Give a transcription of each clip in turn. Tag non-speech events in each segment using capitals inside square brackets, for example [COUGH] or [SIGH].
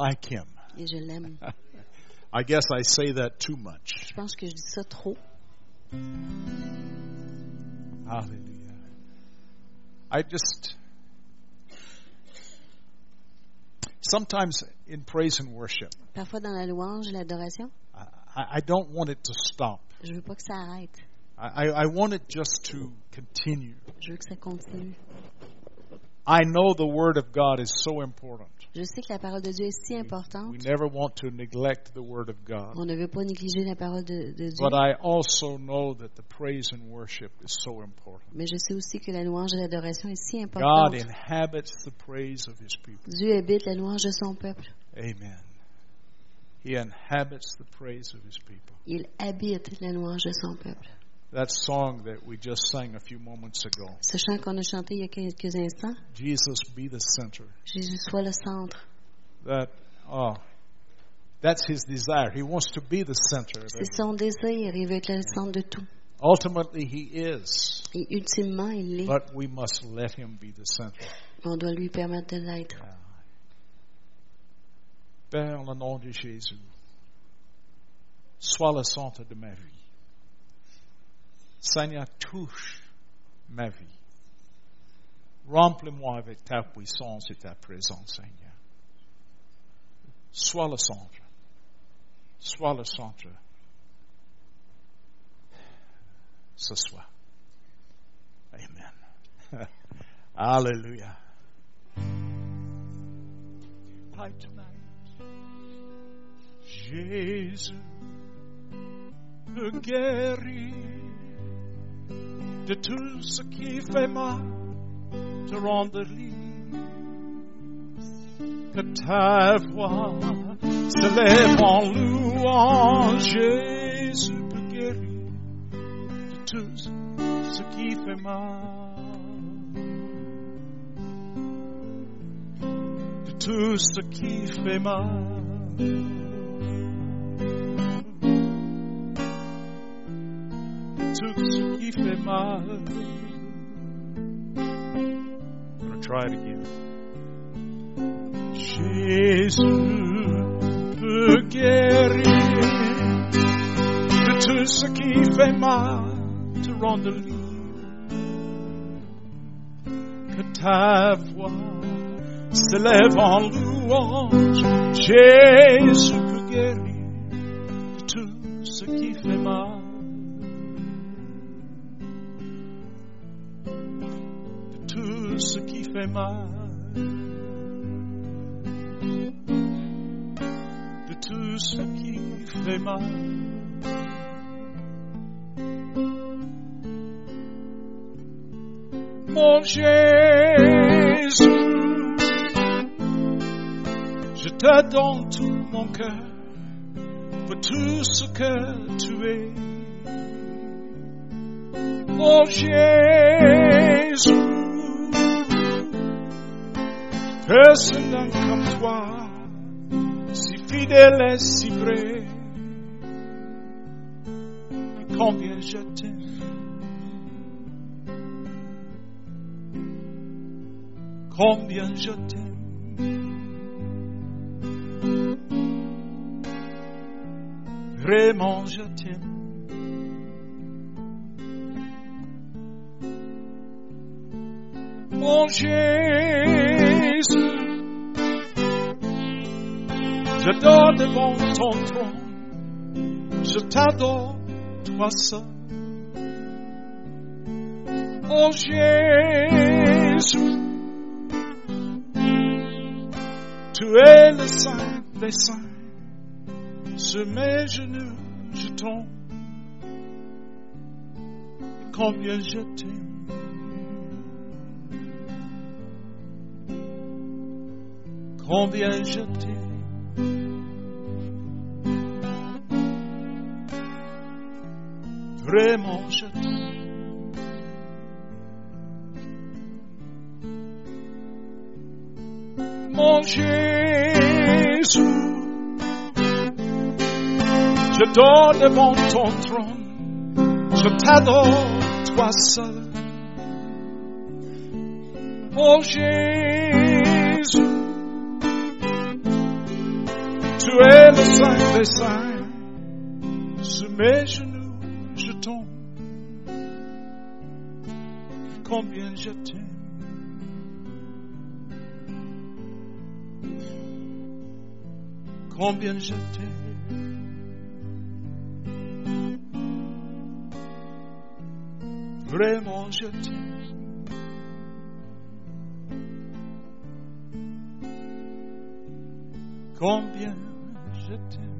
like him. et je l'aime. [LAUGHS] I guess I say that too much. Je pense que je dis ça trop. Hallelujah. I just. Sometimes in praise and worship, Parfois dans la louange l'adoration, I, I don't want it to stop. je veux pas que ça arrête. I, I I want it just to continue. Je veux que ça continue. I know the Word of God is so important. Je sais que la parole de Dieu est si importante. We never want to neglect the Word of God. On ne veut pas négliger la parole de, de Dieu. But I also know that the praise and worship is so important. Mais je sais aussi que la louange et l'adoration est si God importante. inhabits the praise of His people. Dieu habite la louange de son peuple. Amen. He inhabits the praise of His people. Il habite la louange de son peuple. That song that we just sang a few moments ago, Ce chant qu'on a chanté il y a quelques instants, Jesus be the center. Jésus soit le centre. That, oh, that's His desire. He wants to be the center. C'est son désir. Il veut être le centre de tout. Ultimately, He is. Et ultimement, il l'est. But we must let Him be the center. On doit lui permettre de l'être. Père, le nom de Jésus, sois le centre de ma vie. Seigneur, touche ma vie. Remplis-moi avec ta puissance et ta présence, Seigneur. Sois le centre. Sois le centre. Ce soir. Amen. [LAUGHS] Tonight? Jésus me guérit de tout ce qui fait mal, te rendre libre. Que ta voix se lève en louange, Jésus me guérit de tout ce qui fait mal. De tout ce qui fait mal. tout ce mal. I'm gonna try it again. Peut guérir de qui fait mal, te rendre libre. Que ta voix se lève en louange. Jésus peut guérir de tout ce qui fait mal. De tout ce qui fait mal. Mon Jésus, je te donne tout mon cœur pour tout ce que tu es. Mon Jésus, personne n'a comme toi, si fidèle et si vrai. Combien je t'aime. Combien je t'aime. Vraiment je t'aime. Mon Jésus, je dors devant ton trône, je t'adore, toi seul. Mon Jésus, tu es le saint des saints, sur mes genoux je tombe, combien je t'aime. Combien je t'aime. Vraiment je t'aime. Mon Jésus, je dors devant ton trône, je t'adore, toi seul. Mon Jésus, Tu es le saint des saints. Sur mes genoux, je tombe. Combien je t'aime. Combien je t'aime. Vraiment, je t'aime. Combien je t'aime.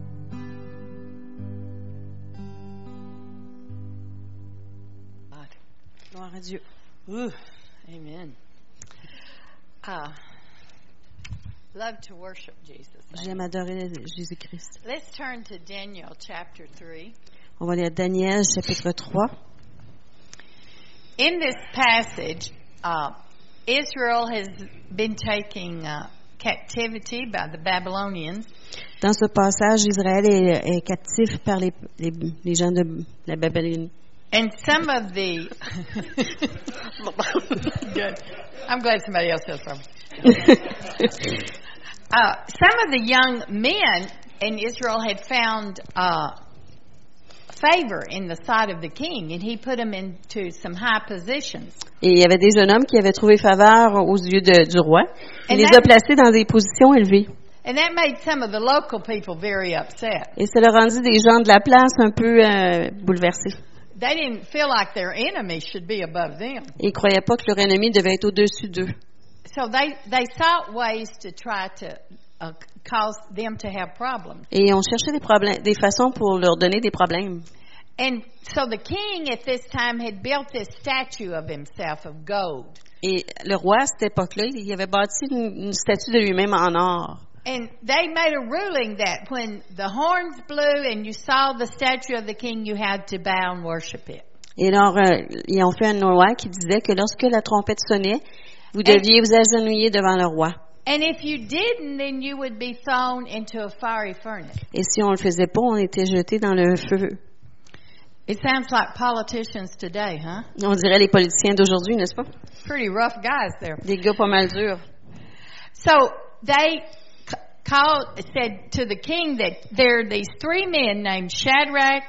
Gloire à Dieu. Ooh, amen. Ah, love to worship Jesus. J'aime adorer Jésus-Christ. Let's turn to Daniel chapter 3. On va aller à Daniel chapitre 3. In this passage, uh, Israel has been taking uh, captivity by the Babylonians, Dans ce passage, Israël est, est captif par les, les, les gens de la Babylone. and some of the. [LAUGHS] Good. I'm glad somebody else does something. [LAUGHS] Uh, some of the young men in Israel had found uh, favor in the sight of the king, and he put them into some high positions. Et il y avait des jeunes hommes qui avaient trouvé faveur aux yeux de- du roi. Il And les that- a placés dans des positions élevées. And that made some of the local people very upset. Et ça leur rendit des gens de la place un peu euh, bouleversés. They didn't feel like their enemy should be above them. Et ils ne croyaient pas que leur ennemi devait être au-dessus d'eux. So they, they sought ways to try to cause them to have problems. Et on cherchait des problèmes, des façons pour leur donner des problèmes. And so the king at this time had built this statue of himself of gold. Et le roi, à cette époque-là, il avait bâti une, une statue de lui-même en or. And they made a ruling that when the horns blew and you saw the statue of the king, you had to bow and worship it. Et alors, euh, ils ont fait un loi qui disait que lorsque la trompette sonnait, vous deviez vous agenouiller devant le roi. And if you didn't, then you would be thrown into a fiery furnace. Et si on le faisait pas, on était jeté dans le feu. It sounds like politicians today, huh? On dirait les politiciens d'aujourd'hui, n'est-ce pas? Pretty rough guys there. Des gars pas mal durs. So they called, said to the king that there are these three men named Shadrach,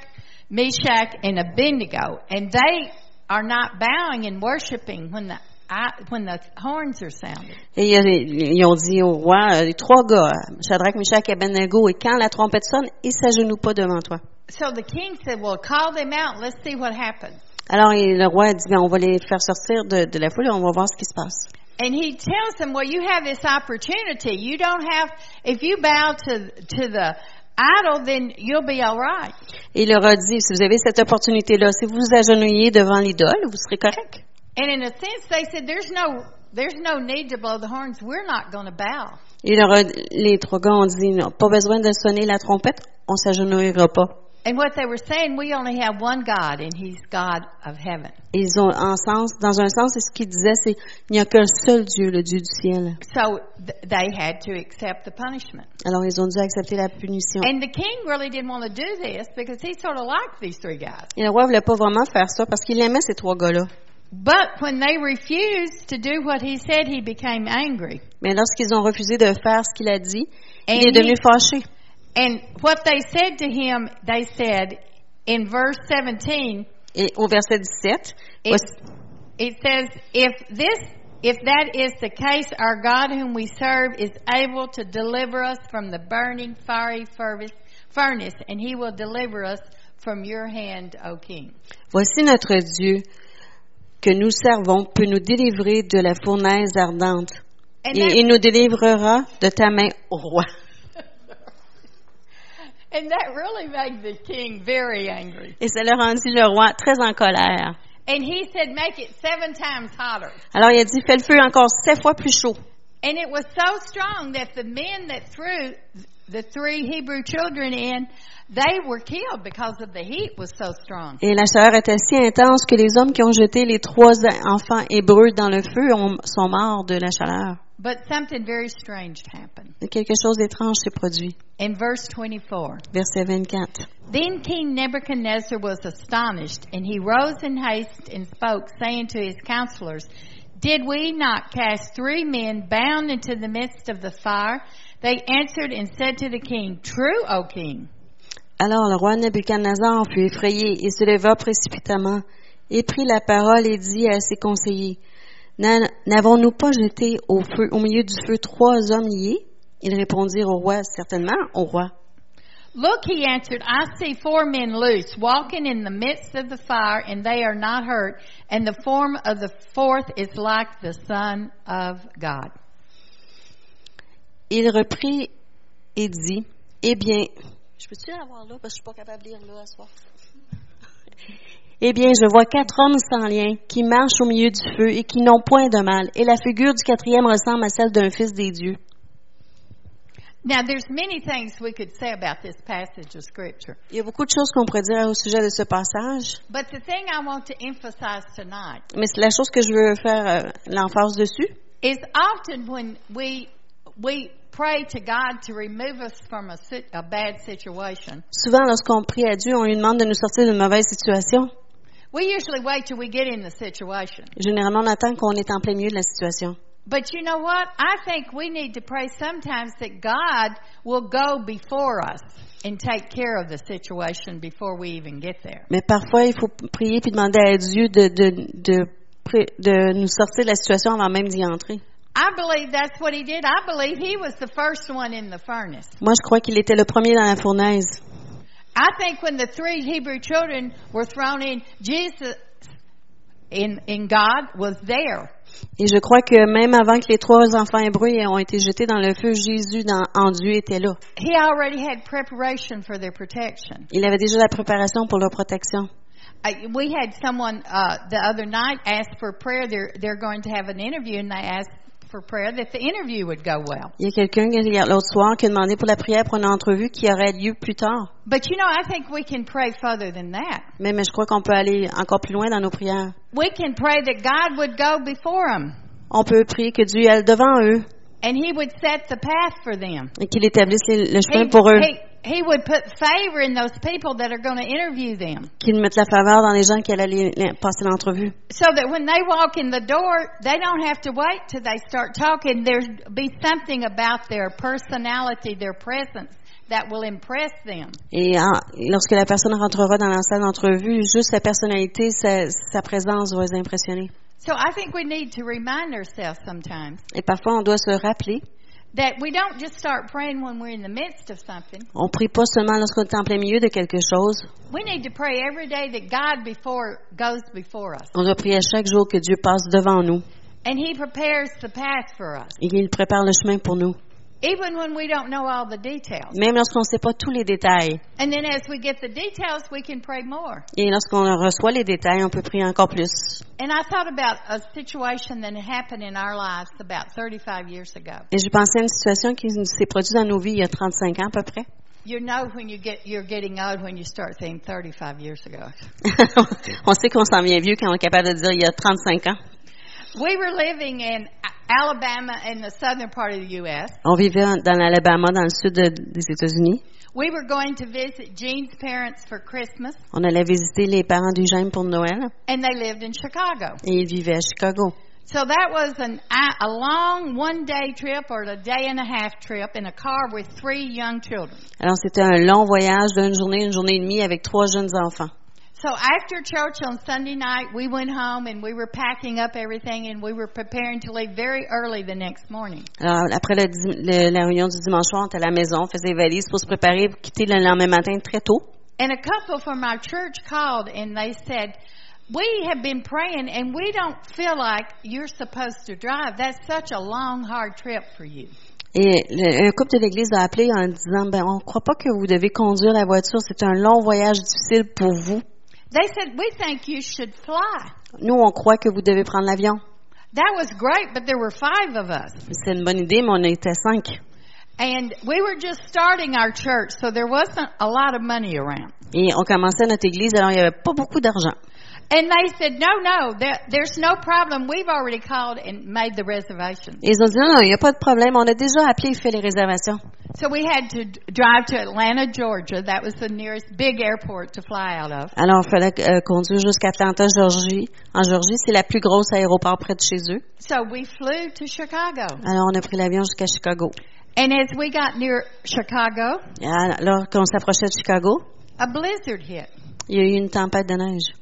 Meshach, and Abednego, and they are not bowing and worshiping when the I- when the horns are sounded. Et ils, ont dit au roi, euh, les trois gars, Shadrach, Meshach et Abednego, et quand la trompette sonne, ils s'agenouillent pas devant toi. So the king said, "Well, call them out. Let's see what happens." Alors le roi a dit, ben, on va les faire sortir de, de la foule et on va voir ce qui se passe. And he tells them, "Well, you have this opportunity. You don't have. If you bow to to the idol, then you'll be all right." Et il leur a dit, si vous avez cette opportunité-là, si vous vous agenouillez devant l'idole, vous serez correct. And in a sense, they said, "There's no." There's no need to blow the horns. We're not going to bow. Et les trois gars ont dit, non, pas besoin de sonner la trompette, on s'agenouillera pas. And what they were saying, we only have one God, and He's God of heaven. Et ils ont, en sens, dans un sens, ce qu'ils disaient, c'est, il n'y a qu'un seul Dieu, le Dieu du ciel. So th- they had to accept the punishment. Alors ils ont dû accepter la punition. And the king really didn't want to do this because he sort of liked these three guys. Et le roi voulait pas vraiment faire ça parce qu'il aimait ces trois gars-là. But when they refused to do what he said, he became angry. Mais lorsqu'ils ont refusé de faire ce qu'il a dit, il And est devenu fâché. And what they said to him, they said in verse 17, Et au verset 17, it, it says, if this, if that is the case, our God whom we serve is able to deliver us from the burning fiery furnace, furnace and he will deliver us from your hand, O king. voici notre Dieu que nous servons peut nous délivrer de la fournaise ardente. And, Et that, il nous délivrera de ta main, ô roi. [LAUGHS] and that really made the king very angry. Et ça le rendit le roi très en colère. And he said, make it seven times hotter. Alors il a dit, fais le feu encore sept fois plus chaud. And it was so strong that the men that threw the three Hebrew children in, they were killed because of the heat was so strong. Et la chaleur était si intense que les hommes qui ont jeté les trois enfants hébreux dans le feu ont- sont morts de la chaleur. But something very strange happened. Quelque chose d'étrange s'est produit. In verse 24, Verset 24. then King Nebuchadnezzar was astonished, and he rose in haste and spoke, saying to his counselors, Did we not cast three men bound into the midst of the fire? They answered and said to the king, True, O king. Alors le roi Nebuchadnezzar fut effrayé et se leva précipitamment et prit la parole et dit à ses conseillers, N'a- N'avons-nous pas jeté au feu, au milieu du feu trois hommes liés? Ils répondirent au roi, certainement au roi. Look, he answered, I see four men loose, walking in the midst of the fire, and they are not hurt, and the form of the fourth is like the Son of God. Il reprit et dit, Eh bien, je peux-tu l'avoir là parce que je suis pas capable de lire là à soir? [LAUGHS] Eh bien, je vois quatre hommes sans lien qui marchent au milieu du feu et qui n'ont point de mal, et la figure du quatrième ressemble à celle d'un fils des dieux. Now, there's many things we could say about this passage of Scripture, Il y a beaucoup de choses qu'on pourrait dire au sujet de ce passage, but the thing I want to emphasize tonight mais c'est la chose que je veux faire euh, l'emphase dessus. is often when we we pray to God to remove us from a, sit- a bad situation, Souvent, lorsqu'on prie à Dieu, on lui demande de nous sortir d'une mauvaise situation. we usually wait till we get in the situation. Généralement, on attend qu'on est en plein milieu de la situation. But you know what? I think we need to pray sometimes that God will go before us and take care of the situation before we even get there. Mais parfois, il faut prier puis demander à Dieu de, de, de, de nous sortir de la situation avant même d'y entrer. I believe that's what he did. I believe he was the first one in the furnace. Moi, je crois qu'il était le premier dans la fournaise. I think when the three Hebrew children were thrown in, Jesus in, in God was there. Et je crois que même avant que les trois enfants hébreux ont été jetés dans le feu, Jésus dans- en Dieu était là. He already had preparation for their protection. Il avait déjà la préparation pour leur protection. I, we had someone uh, the other night ask for prayer. They're they're going to have an interview, and they asked for prayer that the interview would go well. Il y a quelqu'un l'autre soir qui a demandé pour la prière pour une entrevue qui aurait lieu plus tard. But you know, I think we can pray further than that. Mais, mais je crois qu'on peut aller encore plus loin dans nos prières. We can pray that God would go before them On peut prier que Dieu aille devant eux and He would set the path for them. et qu'il établisse le He, chemin pour eux, he, he would put favor in those people that are going to interview them. qu'il mette la faveur dans les gens qui allaient passer l'entrevue. So that when they walk in the door, they don't have to wait till they start talking. There'll be something about their personality, their presence that will impress them. Et en- et lorsque la personne rentrera dans la salle d'entrevue, juste sa personnalité, sa, sa présence va les impressionner. So I think we need to remind ourselves sometimes Et parfois, on doit se rappeler, that we don't just start praying when we're in the midst of something. on prie pas seulement lorsqu'on est en plein milieu de quelque chose, We need to pray every day that God before goes before us. on doit prier à chaque jour que Dieu passe devant nous And He prepares the path for us. et qu'il prépare le chemin pour nous. Even when we don't know all the details. Même lorsqu'on ne sait pas tous les détails. And then as we get the details, we can pray more. Et lorsqu'on reçoit les détails, on peut prier encore plus. And I thought about a situation that happened in our lives about 35 years ago. Et j'ai pensé à une situation qui s'est produite dans nos vies il y a 35 ans à peu près. You know when you get you're getting old when you start saying 35 years ago. [LAUGHS] on sait qu'on s'en vient vieux quand on est capable de dire il y a 35 ans. We were living in Alabama in the southern part of the U.S. On vivait en- dans l'Alabama, dans le sud de- des États-Unis. We were going to visit Jean's parents for Christmas, On allait visiter les parents d'Eugène pour Noël and they lived in Chicago. et ils vivaient à Chicago. So that was an, a long one day trip or a day and a half trip in a car with three young children. Alors c'était un long voyage d'une journée, une journée et demie avec trois jeunes enfants. So after church on Sunday night, we went home and we were packing up everything and we were preparing to leave very early the next morning. Alors après le dim- le- la réunion du dimanche soir, on était à la maison, on faisait les valises pour se préparer pour quitter le lendemain matin très tôt. And a couple from our church called and they said, we have been praying and we don't feel like you're supposed to drive. That's such a long, hard trip for you. Et le- un couple de l'église a appelé en disant, ben on croit pas que vous devez conduire la voiture, c'est un long voyage difficile pour vous. They said, we think you should fly. Nous, on croit que vous devez prendre l'avion. That was great, but there were five of us. C'est une bonne idée, mais on était cinq. And we were just starting our church, so there wasn't a lot of money around. Et on commençait notre église, alors il n'y avait pas beaucoup d'argent. And they said, no, no, there, there's no problem. We've already called and made the reservation. Et ils ont dit, non, non, il n'y a pas de problème. On a déjà appelé et fait les réservations. So we had to drive to Atlanta, Georgia. That was the nearest big airport to fly out of. Alors, il fallait euh, conduire jusqu'à Atlanta, Georgie. En Georgie, c'est la plus grosse aéroport près de chez eux. So we flew to Chicago. Alors, on a pris l'avion jusqu'à Chicago. And as we got near Chicago, alors qu'on s'approchait de Chicago, a blizzard hit. il y a eu une tempête de neige.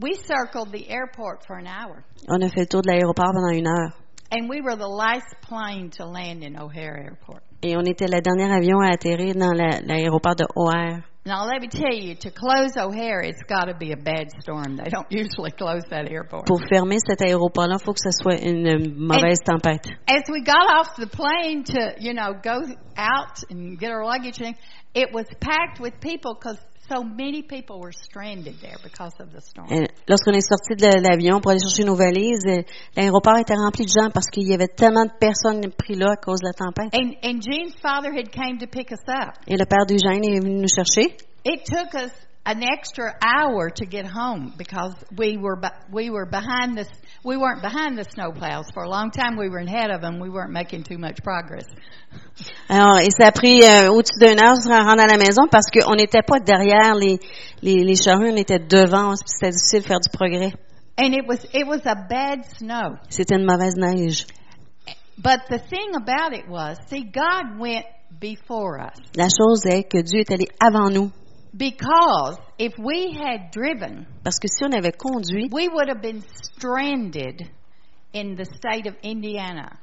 We circled the airport for an hour. On a fait le tour de l'aéroport pendant une heure. And we were the last plane to land in O'Hare Airport. Et on était le dernier avion à atterrir dans la- l'aéroport de O'Hare. Now let me tell you, to close O'Hare, it's got to be a bad storm. They don't [LAUGHS] usually close that airport. Pour fermer cet aéroport-là, il faut que ce soit une mauvaise tempête. As we got off the plane to, you know, go out and get our luggage, and it was packed with people because so many people were stranded there because of the storm. Lorsqu'on est sorti de l'avion pour aller chercher nos valises, euh, l'aéroport était rempli de gens parce qu'il y avait tellement de personnes pris là à cause de la tempête. And, and Jean's father had came to pick us up. Et le père d'Eugène est venu nous chercher. It took us an extra hour to get home because we were we were behind the we weren't behind the snowplows for a long time. We were ahead of them. We weren't making too much progress. [LAUGHS] Alors, et ça a pris euh, au-dessus d'une heure rendre à la maison parce qu'on n'était pas derrière les, les, les charrues, on était devant. C'était difficile de faire du progrès. And it was it was a bad snow. C'était une mauvaise neige. But the thing about it was, see, God went before us La chose est que Dieu est allé avant nous. Because if we had driven, Parce que si on avait conduit, we would have been stranded in the state of Indiana.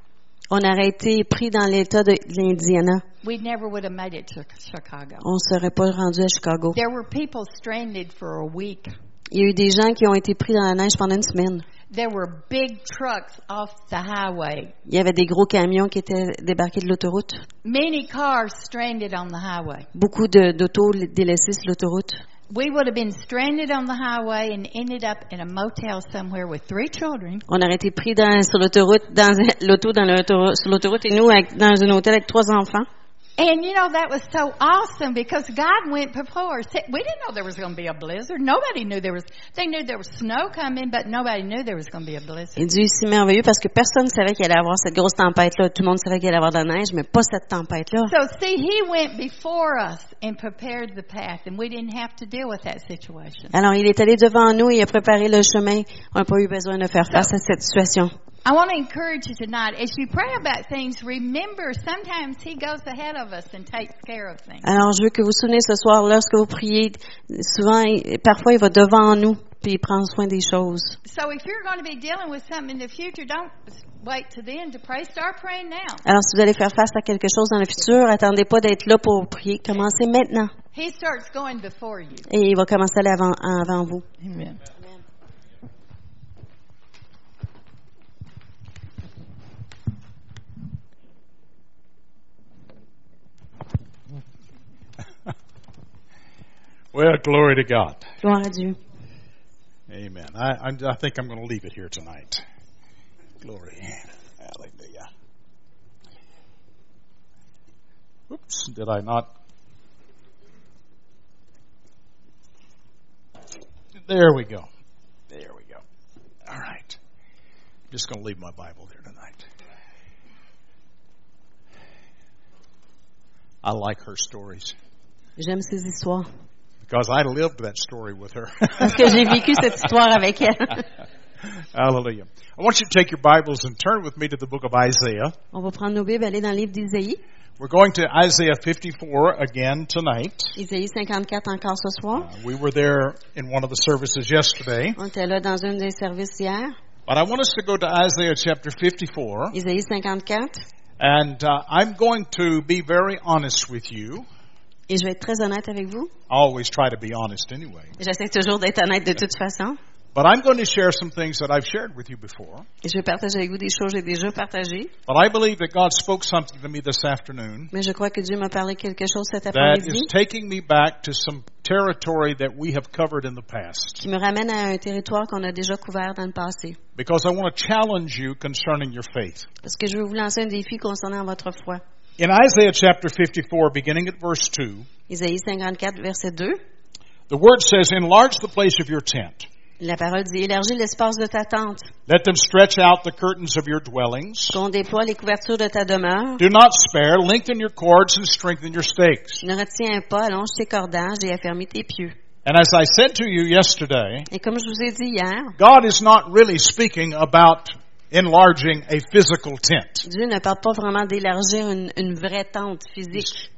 on aurait été pris dans l'État de l'Indiana. We never would have made it to Chicago. On ne serait pas rendu à Chicago. There were people stranded for a week. Il y a eu des gens qui ont été pris dans la neige pendant une semaine. There were big trucks off the highway. Il y avait des gros camions qui étaient débarqués de l'autoroute. Many cars stranded on the highway. Beaucoup de- d'autos délaissés sur l'autoroute. We would have been stranded on the highway and ended up in a motel somewhere with three children. On aurait été pris dans, sur l'autoroute, dans l'auto dans l'autoroute, sur l'autoroute et nous avec- dans un hôtel avec trois enfants. And you know, that was so awesome because God went before us. We didn't know there was going to be a blizzard. Nobody knew there was, they knew there was snow coming, but nobody knew there was going to be a blizzard. Et Dieu est si merveilleux parce que personne ne savait qu'il allait avoir cette grosse tempête-là. Tout le monde savait qu'il allait avoir de la neige, mais pas cette tempête-là. So see, He went before us and prepared the path and we didn't have to deal with that situation. Alors, il est allé devant nous et a préparé le chemin. On n'a pas eu besoin de faire face à cette situation. I want to encourage you tonight, as you pray about things, remember sometimes He goes ahead of us and takes care of things. Alors, je veux que vous vous souvenez ce soir, lorsque vous priez, souvent, parfois, il va devant nous, puis il prend soin des choses. So if you're going to be dealing with something in the future, don't wait to then to pray. Start praying now. Alors, si vous allez faire face à quelque chose dans le futur, attendez pas d'être là pour prier. Commencez maintenant. He starts going before you. Et il va commencer à aller avant, avant vous. Amen. [LAUGHS] Well, glory to God. Gloire à Dieu. Amen. I, I, I think I'm going to leave it here tonight. Glory. Hallelujah. Oops, did I not? There we go. There we go. All right. I'm just going to leave my Bible there tonight. I like her stories J'aime ces histoires. because I lived that story with her. Parce que j'ai vécu cette histoire avec elle. [LAUGHS] [LAUGHS] Hallelujah. I want you to take your Bibles and turn with me to the book of Isaiah. On va prendre nos Bibles, aller dans le livre d'Isaïe. We're going to Isaiah 54 again tonight. Isaïe 54 encore ce soir. Uh, we were there in one of the services yesterday, On était là dans un des services hier. but I want us to go to Isaiah chapter 54, Isaïe 54. and uh, I'm going to be very honest with you. Et je vais être très honnête avec vous. I always try to be honest anyway. J'essaie toujours d'être honnête de toute façon. But I'm going to share some things that I've shared with you before. Et je vais partager avec vous des choses que j'ai déjà partagées. But I believe that God spoke something to me this afternoon Mais je crois que Dieu m'a parlé quelque chose cet après-midi is taking me back to some territory that we have covered in the past. qui me ramène à un territoire qu'on a déjà couvert dans le passé. Because I want to challenge you concerning your faith. Parce que je veux vous lancer un défi concernant votre foi. In Isaiah chapter 54, beginning at verse 2, Isaïe 54, verset 2. the word says, Enlarge the place of your tent, La parole dit, élargis l'espace de ta tente, Let them stretch out the curtains of your dwellings. qu'on déploie les couvertures de ta demeure. Do not spare. Lengthen your cords and strengthen your stakes. Ne retiens pas, allonge tes cordages et affermis tes pieux. And as I said to you yesterday, Et comme je vous ai dit hier, God is not really speaking about enlarging a physical tent. Dieu ne parle pas vraiment d'élargir une, une vraie tente physique.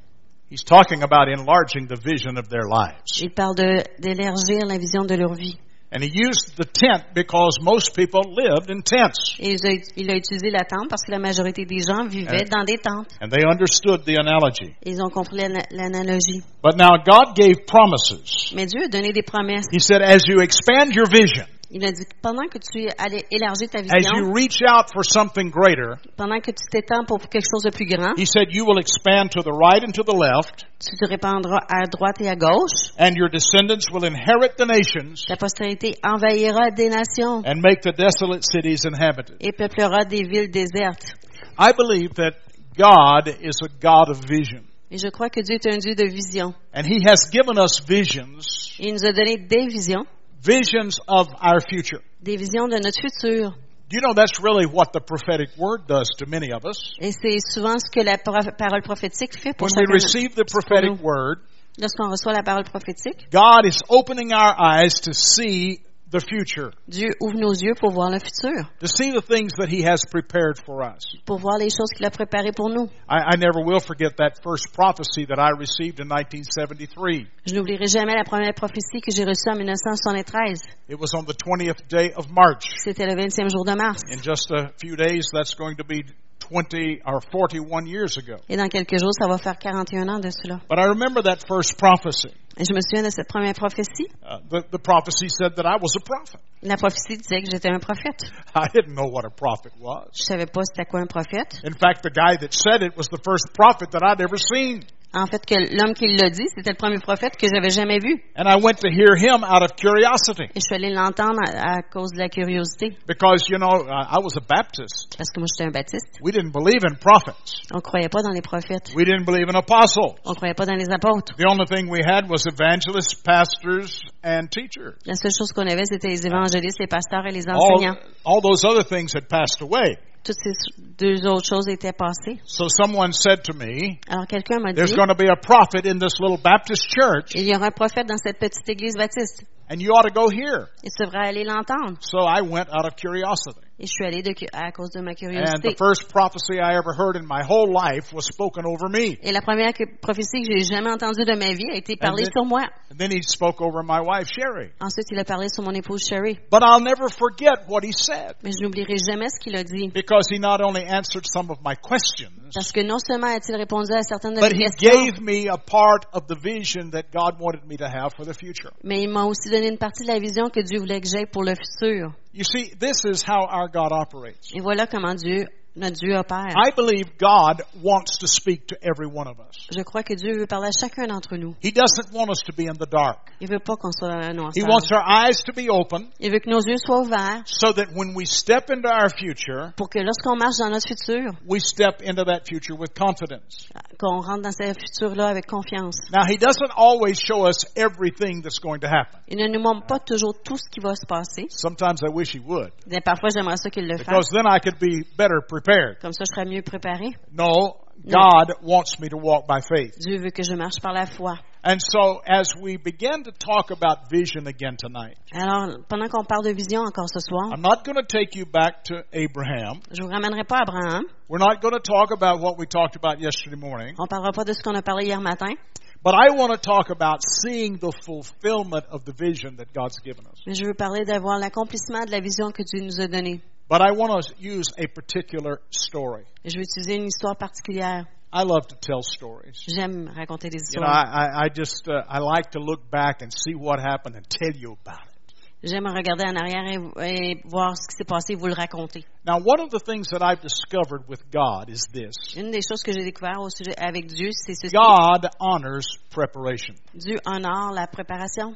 He's talking about enlarging the vision of their lives. Il parle d'élargir la vision de leur vie. And he used the tent because most people lived in tents. Et il a, utilisé la tente parce que la majorité des gens vivaient Euh. dans des tentes. And they understood the analogy. Ils ont compris l'analogie. But now God gave promises. Mais Dieu a donné des promesses. He said, as you expand your vision, Il a dit que pendant que tu allais élargir ta as vision, you reach out for something greater, pendant que tu t'étends pour quelque chose de plus grand, he said, you will expand to the right and to the left, tu te répandras à droite et à gauche. and your descendants will inherit the nations Ta postérité envahira des nations and make the desolate cities inhabited. et peuplera des villes désertes. I believe that God is a God of vision. Et je crois que Dieu est un Dieu de vision. And He has given us visions, Il nous a donné des visions, visions of our future. des visions de notre futur. Do you know that's really what the prophetic word does to many of us? Et c'est souvent ce que la parole prophétique fait pour When we receive the prophetic word, Lorsqu'on reçoit la parole prophétique, God is opening our eyes to see the future, Dieu ouvre nos yeux pour voir le futur, to see the things that He has prepared for us. pour voir les choses qu'il a préparées pour nous. I, I never will forget that first prophecy that I received in 1973. Je n'oublierai jamais la première prophétie que j'ai reçue en 1973. It was on the 20th day of March. C'était le 20e jour de mars. In just a few days, that's going to be 20 or 41 years ago. Et dans quelques jours, ça va faire 41 ans de cela. But I remember that first prophecy. Et je me souviens de cette première prophétie. Uh, the, the prophecy said that I was a prophet. La prophétie disait que j'étais un prophète. [LAUGHS] I didn't know what a prophet was. Je savais pas c'était quoi un prophète. In fact, the guy that said it was the first prophet that I'd ever seen. En fait, que l'homme qui l'a dit, c'était le premier prophète que j'avais jamais vu. And I went to hear him out of curiosity Et je suis allée l'entendre à, à cause de la curiosité. because, you know, I was a Baptist. Parce que moi, j'étais un baptiste. We didn't believe in prophets. On croyait pas dans les prophètes. We didn't believe in apostles. On croyait pas dans les apôtres. The only thing we had was evangelists, pastors, and teachers. La seule chose qu'on avait, c'était les évangélistes, les pasteurs et les All, enseignants. all those other things had passed away. Toutes ces deux autres choses étaient passées. So someone said to me, Alors quelqu'un m'a dit, there's going to be a prophet in this little Baptist church, il y aura un prophète dans cette petite église baptiste. And you ought to go here. Et tu devrais aller l'entendre. So I went out of curiosity. Et je suis allée de, à cause de ma And the curiosité. first prophecy I ever heard in my whole life was spoken over me. Et la première que- prophétie que j'ai jamais entendue de ma vie a été parlée then- sur moi. And then he spoke over my wife, Sherry. Ensuite, il a parlé sur mon épouse Sherry. But I'll never forget what he said Mais je n'oublierai jamais ce qu'il a dit. because he not only answered some of my questions, Parce que non seulement a-t-il répondu à certaines de but mes he questions, gave me a part of the vision that God wanted me to have for the future. mais il m'a aussi donné une partie de la vision que Dieu voulait que j'aie pour le futur. You see, this is how our God operates. Et voilà comment Dieu, notre Dieu opère. I believe God wants to speak to every one of us. Je crois que Dieu veut parler à chacun d'entre nous. He doesn't want us to be in the dark. Il veut pas qu'on soit dans la He noirceur. wants our eyes to be open Il veut que nos yeux soient ouverts so that when we step into our future, pour que lorsqu'on marche dans notre futur, we step into that future with confidence. Qu'on rentre dans ce futur-là avec confiance. Now, He doesn't always show us everything that's going to happen. Il ne nous montre pas toujours tout ce qui va se passer. Sometimes I wish He would, Mais parfois, j'aimerais ça qu'il le fasse. because then I could be better prepared. Comme ça, je serais mieux préparé. No, God wants me to walk by faith. Dieu veut que je marche par la foi. And so, as we begin to talk about vision again tonight, Alors, pendant qu'on parle de vision encore ce soir, I'm not going to take you back to Abraham. je vous ramènerai pas à Abraham. We're not going to talk about what we talked about yesterday morning. On parlera pas de ce qu'on a parlé hier matin. But I want to talk about seeing the fulfillment of the vision that God's given us. Mais je veux parler d'avoir l'accomplissement de la vision que Dieu nous a donnée. But I want to use a particular story. Je veux utiliser une histoire particulière. I love to tell stories. J'aime raconter des histoires. You know. I, I, I just uh, I like to look back and see what happened and tell you about it. J'aime regarder en arrière et, et voir ce qui s'est passé et vous le raconter. Now, one of the things that I've discovered with God is this: Une des choses que j'ai découvert au sujet avec Dieu, c'est ceci. God honors preparation. Dieu honore la préparation.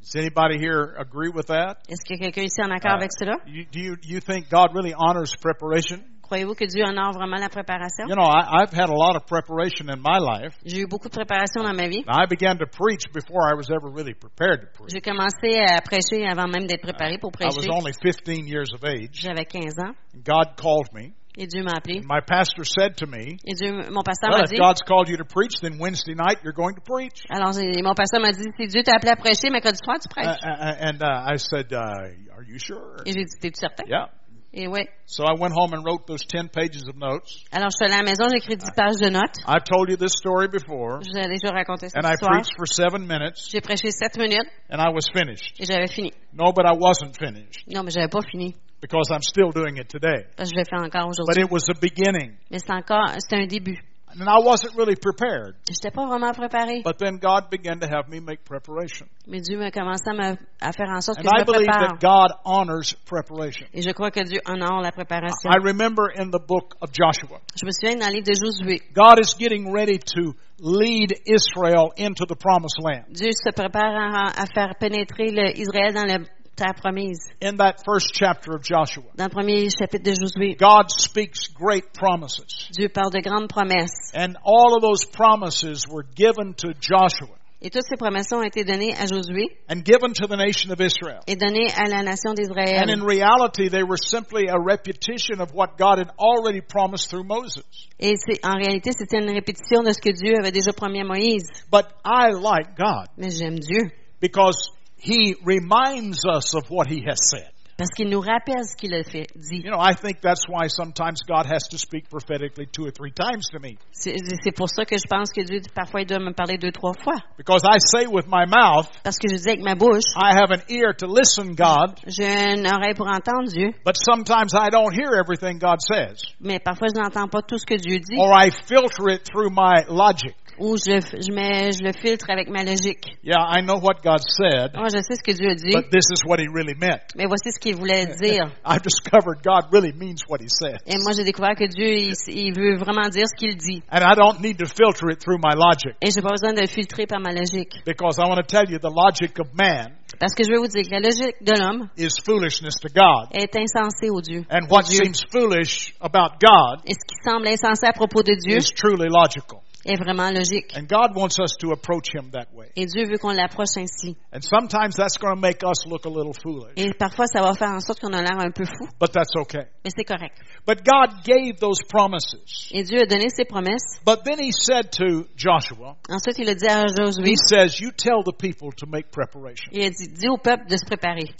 Does anybody here agree with that? Est-ce a quelqu'un ici en accord Uh, avec cela? you, do you, you think God really honors preparation? Croyez-vous que Dieu honore vraiment la préparation? You know, I, I've had a lot of preparation in my life. J'ai eu beaucoup de préparation dans ma vie. I began to preach before I was ever really prepared to preach. J'ai commencé à prêcher avant même d'être préparé pour I was prêcher. only 15 years of age. J'avais 15 ans God called me. et Dieu m'a appelé. My pastor said to me, Et Dieu, mon pasteur Well, m'a if dit, God's called you to preach, then Wednesday night you're going to preach. alors j'ai- mon pasteur m'a dit, si Dieu t'a appelé à prêcher, mercredi soir, tu prêches. uh, and uh, I said, uh, Are you sure? Et j'ai dit, t'es-tu certain? Yeah. Et ouais. So I went home and wrote those 10 pages of notes. Alors je suis allée à la maison, j'ai écrit 10 pages de notes. I've told you this story before. Je vous ai déjà raconté cette And I histoire. preached for seven minutes J'ai prêché 7 minutes and I was finished. et j'avais fini. No, but I wasn't finished Non, mais j'avais pas fini. because I'm still doing it today. Parce que je le fais encore But aujourd'hui. it was a beginning. Mais c'est encore, c'est un début. And I wasn't really prepared. J'étais pas vraiment préparée. But then God began to have me make preparation. Mais Dieu m'a commencé à, me, à faire en sorte que And je I me believe prépare. that God honors preparation. Et je crois que Dieu honore la préparation. I remember in the book of Joshua, Je me souviens dans le livre de Josué. God is getting ready to lead Israel into the promised land. Dieu se prépare à, à faire pénétrer le Israël dans la terre promise. In that first chapter of Joshua, Dans le premier chapitre de Josué, God speaks great promises. Dieu parle de grandes promesses. And all of those promises were given to Joshua Et toutes ces promesses ont été données à Josué and given to the nation of Israel. et données à la nation d'Israël. And in reality, they were simply a repetition of what God had already promised through Moses. Et c'est, en réalité, c'était une répétition de ce que Dieu avait déjà promis à Moïse. But I like God Mais j'aime Dieu because He reminds us of what He has said. parce qu'il nous rappelle ce qu'il a fait, dit. You know, I think that's why sometimes God has to speak prophetically two or three times to me. C'est, c'est pour ça que je pense que Dieu, parfois, il doit me parler deux, trois fois. Because I say with my mouth, Parce que je dis avec ma bouche, I have an ear to listen, God, j'ai une oreille pour entendre Dieu, but sometimes I don't hear everything God says. mais parfois je n'entends pas tout ce que Dieu dit, Or I filter it through my logic. Ou je, je, mets, je le filtre avec ma logique. Yeah, I know what God said, Moi, je sais ce que Dieu a dit, but this is what He really meant. mais voici ce qu'il voulait dire. [LAUGHS] I've discovered God really means what He says. Et moi, j'ai découvert que Dieu, il, il veut vraiment dire ce qu'il dit. And I don't need to filter it through my logic. Et j'ai pas besoin de le filtrer par ma logique. Because I want to tell you the logic of man Parce que je vais vous dire que la logique de l'homme is foolishness to God. est insensée au Dieu. seems foolish about God Et ce qui semble insensé à propos de Dieu is truly logical. Est vraiment logique. And God wants us to approach Him that way. Et Dieu veut qu'on l'approche ainsi. And sometimes that's going to make us look a little foolish. Et parfois, ça va faire en sorte qu'on a l'air un peu fou, But that's okay. mais c'est correct. But God gave those promises. Et Dieu a donné ses promesses. But then He said to Joshua, Ensuite, il a dit à Josué, He says, You tell the people to make preparation. il a dit, dis au peuple de se préparer.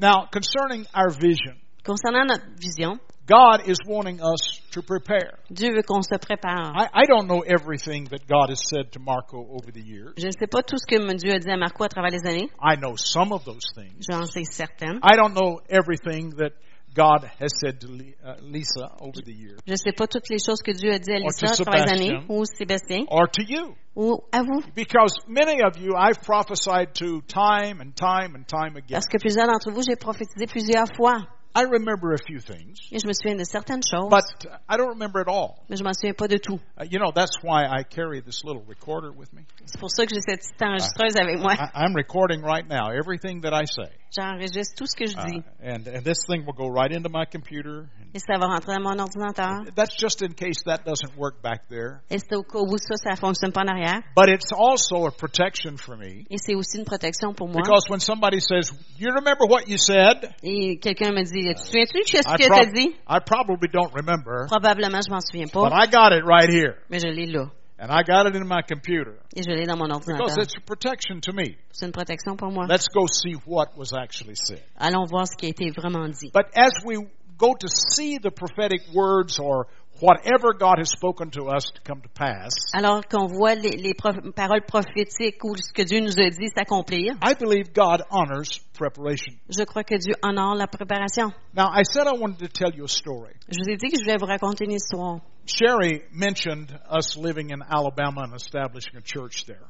Now, concerning our vision, Concernant notre vision, God is wanting us to prepare. Dieu veut qu'on se prépare. I, I don't know everything that God has said to Marco over the years. Je ne sais pas tout ce que Dieu a dit à Marco à travers les années. I know some of those things. J'en sais certaines. I don't know everything that God has said to uh, Lisa over the years Je ne sais pas toutes les choses que Dieu a dit à Or Lisa to à travers les années, ou Sébastien, or to you. ou à vous. Because many of you I've prophesied to time and time and time again. Parce que plusieurs d'entre vous, j'ai prophétisé plusieurs fois. I remember a few things, Et je me souviens de certaines choses, but I don't remember it all. mais je m'en souviens pas de tout. Uh, you know, that's why I carry this little recorder with me. C'est pour ça que j'ai cette enregistreuse avec moi. I, I'm recording right now everything that I say. J'enregistre tout ce que je Uh, dis. and, and this thing will go right into my computer. Et ça va rentrer dans mon ordinateur. That's just in case that doesn't work back there. Et c'est au cas où ça, ça fonctionne pas en arrière. But it's also a protection for me. Et c'est aussi une protection pour moi. Because when somebody says, You remember what you said? Et quelqu'un me dit, tu souviens-tu de ce I, que tu as dit? I probably don't remember, Probablement, je m'en souviens but pas, I got it right here. mais je l'ai là. And I got it in my computer. Et je l'ai dans mon Because ordinateur. it's a protection to me. C'est une protection pour moi. Let's go see what was actually said. Allons voir ce qui a été vraiment dit. But as we go to see the prophetic words or whatever God has spoken to us to come to pass, Alors qu'on voit les, les paroles prophétiques ou ce que Dieu nous a dit s'accomplir, I believe God honors preparation. je crois que Dieu honore la préparation. Now, I said I wanted to tell you a story. Je vous ai dit que je voulais vous raconter une histoire. Sherry mentioned us living in Alabama and establishing a church there.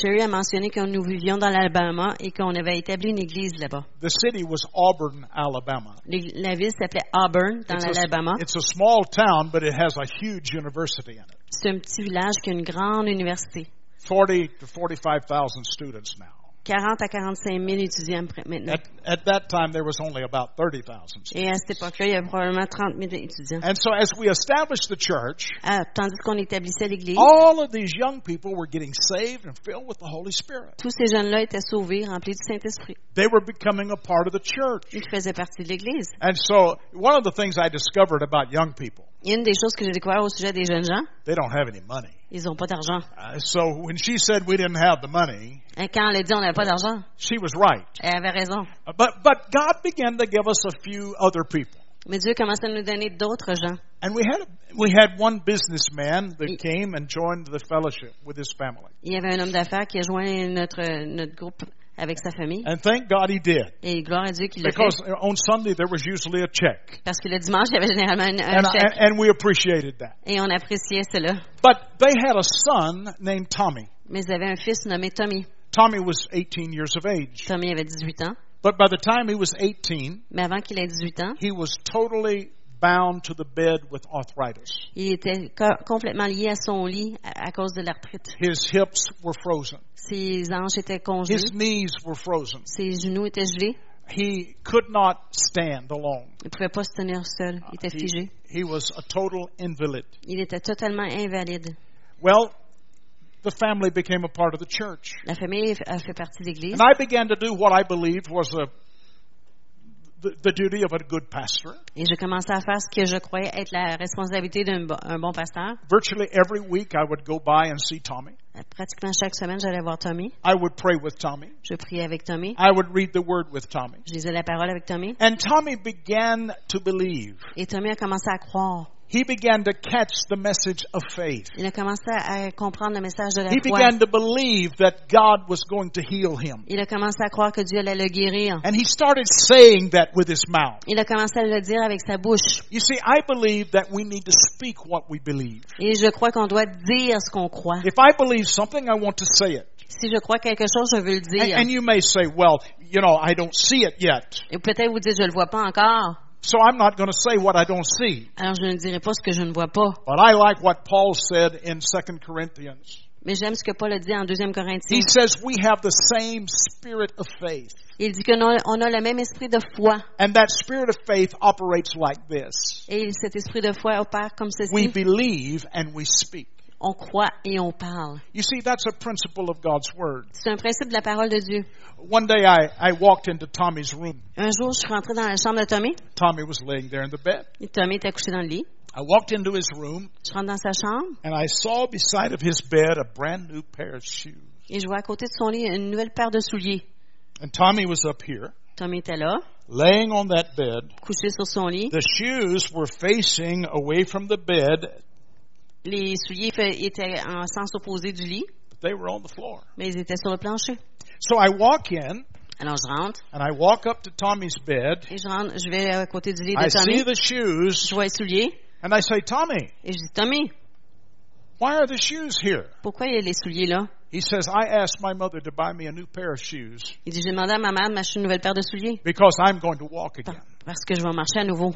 Sherry a mentionné que nous vivions dans l'Alabama et qu'on avait établi une église là-bas. The city was Auburn, Alabama. La ville s'appelait Auburn, dans It's a, l'Alabama. it's a small town, but it has a huge university in it. C'est un petit village qui a une grande université. 40 to 45,000 students now. 40 à 45 000 étudiants maintenant. At, at that time, there was only about 30,000. Et à cette époque-là, il y avait probablement 30 000 étudiants. And so as we established the church, Ah, tandis qu'on établissait l'Église, all of these young people were getting saved and filled with the Holy Spirit. tous ces jeunes-là étaient sauvés, remplis du Saint-Esprit. They were becoming a part of the church. Ils faisaient partie de l'Église. And so one of the things I discovered about young people, Il y a une des choses que j'ai découvert au sujet des jeunes gens, they don't have any money. Ils n'ont pas d'argent. Uh, so when she said we didn't have the money, Et quand elle a dit on n'avait pas d'argent, she was right. elle avait raison. Uh, But but God began to give us a few other people. Mais Dieu commençait à nous donner d'autres gens. And we had we had one businessman that came and joined the fellowship with his family. Il y avait un homme d'affaires qui a joint notre, notre groupe avec sa famille. And thank God he did. Et gloire à Dieu qu'il l'a fait. Because on Sunday there was usually a check. Parce que le dimanche, il y avait généralement un, un And, chèque. and we appreciated that. Et on appréciait cela. But they had a son named Tommy. Mais ils avaient un fils nommé Tommy. Tommy was 18 years of age. Tommy avait 18 ans. But by the time he was 18, Mais avant qu'il ait 18 ans, he was totally bound to the bed with arthritis. il était complètement lié à son lit à, à cause de l'arthrite. His hips were frozen. Ses hanches étaient congelées. His knees were frozen. Ses genoux étaient gelés. He could not stand alone. Il pouvait pas se tenir seul. Il était He, figé. he was a total invalid. Il était totalement invalide. Well, the family became a part of the church. La famille a fait partie de l'Église. And I began to do what I believed was a, Et je commençais à faire ce que je croyais être la responsabilité d'un bo- un bon pasteur. Virtually every week I would go by and see Tommy. Pratiquement chaque semaine, j'allais voir Tommy. I would pray with Tommy. Je priais avec Tommy. I would read the word with Tommy. Je lisais la parole avec Tommy. And Tommy began to believe. Et Tommy a commencé à croire. He began to catch the message of faith. Il a commencé à comprendre le message de la He foi. began to believe that God was going to heal him. Il a commencé à croire que Dieu allait le guérir. And he started saying that with his mouth. Il a commencé à le dire avec sa bouche. You see, I believe that we need to speak what we believe. Et je crois qu'on doit dire ce qu'on croit. If I believe something, I want to say it. Si je crois quelque chose, je veux le And, dire. and you may say, well, you know, I don't see it yet. Et peut-être vous dites, je le vois pas encore. So I'm not going to say what I don't see. Alors je ne dirai pas ce que je ne vois pas. But I like what Paul said in 2 Corinthians. Mais j'aime ce que Paul a dit en 2 Corinthiens. He says we have the same spirit of faith. Il dit que non- on a le même esprit de foi. And that spirit of faith operates like this. Et cet esprit de foi opère comme We ceci. believe and we speak. On croit et on parle. You see, that's a principle of God's Word. C'est un principe de la parole de Dieu. One day I, I walked into Tommy's room. Un jour, je suis rentrée dans la chambre de Tommy. Tommy was laying there in the bed. Et Tommy était couché dans le lit. I walked into his room Je rentre dans sa chambre and I saw beside of his bed a brand new pair of shoes. et je vois à côté de son lit une nouvelle paire de souliers. And Tommy was up here, Tommy était là, laying on that bed. couché sur son lit. The shoes were facing away from the bed, Les souliers étaient en sens opposé du lit, but they were on the floor. mais ils étaient sur le plancher. So I walk in Alors je rentre and I walk up to Tommy's bed. et je rentre, je vais à côté du lit I de see Tommy. the shoes Je vois les souliers and I say, Tommy, et je dis Tommy, why are the shoes here? pourquoi il y a les souliers là? He says, I asked my mother to buy me a new pair of shoes Il dit j'ai demandé à ma mère de m'acheter une nouvelle paire de souliers because I'm going to walk par- again. parce que je vais marcher à nouveau.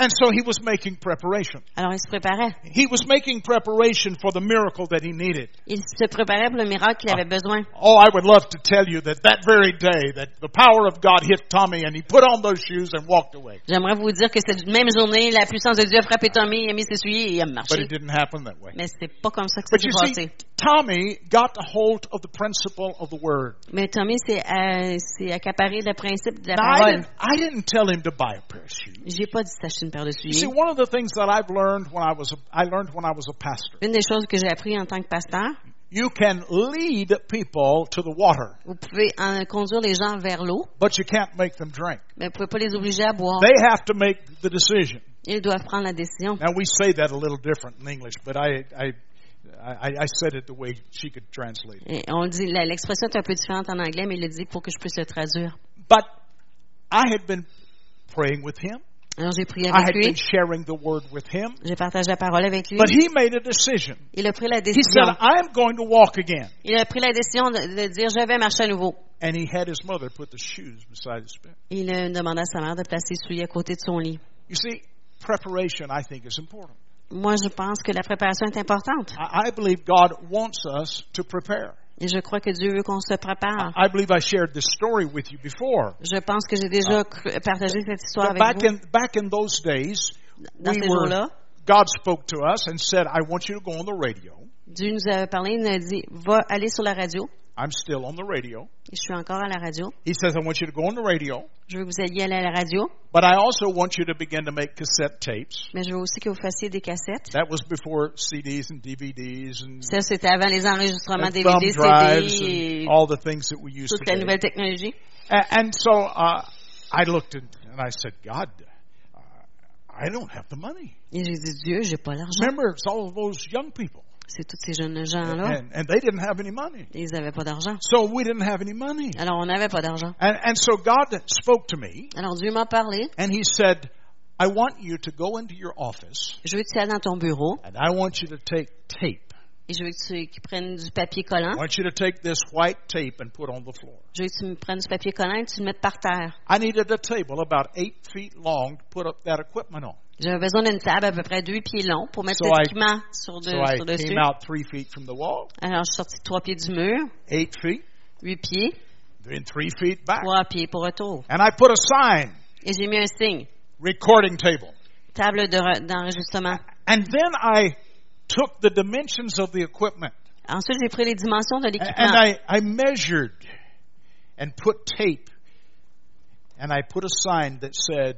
And so he was making preparation. Alors il se préparait. He was making preparation for the miracle that he needed. Il se préparait pour le miracle qu'il avait besoin. Oh, I would love to tell you that that very day that the power of God hit Tommy and he put on those shoes and walked away. J'aimerais vous dire que cette même journée, la puissance de Dieu a frappé Tommy, il a mis ses souliers et il a But marché. it didn't happen that way. Mais c'est pas comme ça que ça But s'est passé. Tommy got a hold of the principle of the word. Mais Tommy s'est euh, accaparé le principe de la parole. didn't, I didn't tell him to buy a pair of shoes. J'ai pas dit s'acheter une paire de You see, souliers. one of the things that I've learned when I was a, I learned when I was a pastor, Une des choses que j'ai appris en tant que pasteur, you can lead people to the water, vous pouvez en conduire les gens vers l'eau, but you can't make them drink. mais vous pouvez pas les obliger à boire. They have to make the decision. Ils doivent prendre la décision. Now we say that a little different in English, but I I I, I said it the way she could translate. it. Et on dit, l'expression est un peu différente en anglais, mais il le dit pour que je puisse le traduire. But I had been praying with him. Alors j'ai prié I avec had lui, been sharing the word with him. j'ai partagé la parole avec lui. But he made a decision. Il a pris la He décision. said, I am going to walk again. Il a pris la décision de, de dire je vais marcher à nouveau. And he had his mother put the shoes beside his bed. Il a demandé à sa mère de placer ses souliers à côté de son lit. You see, preparation, I think, is important. Moi, je pense que la préparation est importante. I, I believe God wants us to prepare. Et je crois que Dieu veut qu'on se prépare. I believe I shared this story with you before. Je pense que j'ai déjà cru- partagé cette histoire But avec back vous. in back in those days, Dans we ces were God spoke to us and said, "I want you to go on the radio." Dieu nous avait parlé, il nous a dit, va aller sur la radio. I'm still on the radio. Et je suis encore à la radio. He says, "I want you to go on the radio, Je veux que vous alliez aller à la radio, but I also want you to begin to make cassette tapes." mais je veux aussi que vous fassiez des cassettes. That was before CDs and DVDs and, Ça, c'était avant les enregistrements and DVD, CD et all the things that we use toute la today. nouvelle technologie. A- And so uh, I looked and, and I said, God, uh, I don't have the money. Et j'ai dit, Dieu, j'ai pas l'argent. Remember, it's all of those young people. C'est tous ces jeunes gens-là. And, and they didn't have any money. Ils avaient pas d'argent. So we didn't have any money. Alors, on n'avait pas d'argent. And, and so God spoke to me Alors, Dieu m'a parlé. and He said, I want you to go into your office Je veux que tu ailles dans ton bureau and I want you to take tape. et je veux que tu qu'ils prennent du papier collant. I want you to take this white tape and put on the floor. Je veux que tu me prennes du papier collant et que tu le mettes par terre. I needed a table about eight feet long to put up that equipment on. J'avais besoin d'une table à peu près deux pieds long pour mettre So sur, de- So I sur dessus. came out three feet from the wall, Alors, je suis sortie de trois pieds du mur, eight feet, huit pieds, then three feet back. trois pieds pour retour. And I put a sign, Et j'ai mis un signe, recording table. table de re- d'enregistrement. And then I took the dimensions of the equipment Ensuite, j'ai pris les dimensions de and l'équipement. I, I measured and put tape and I put a sign that said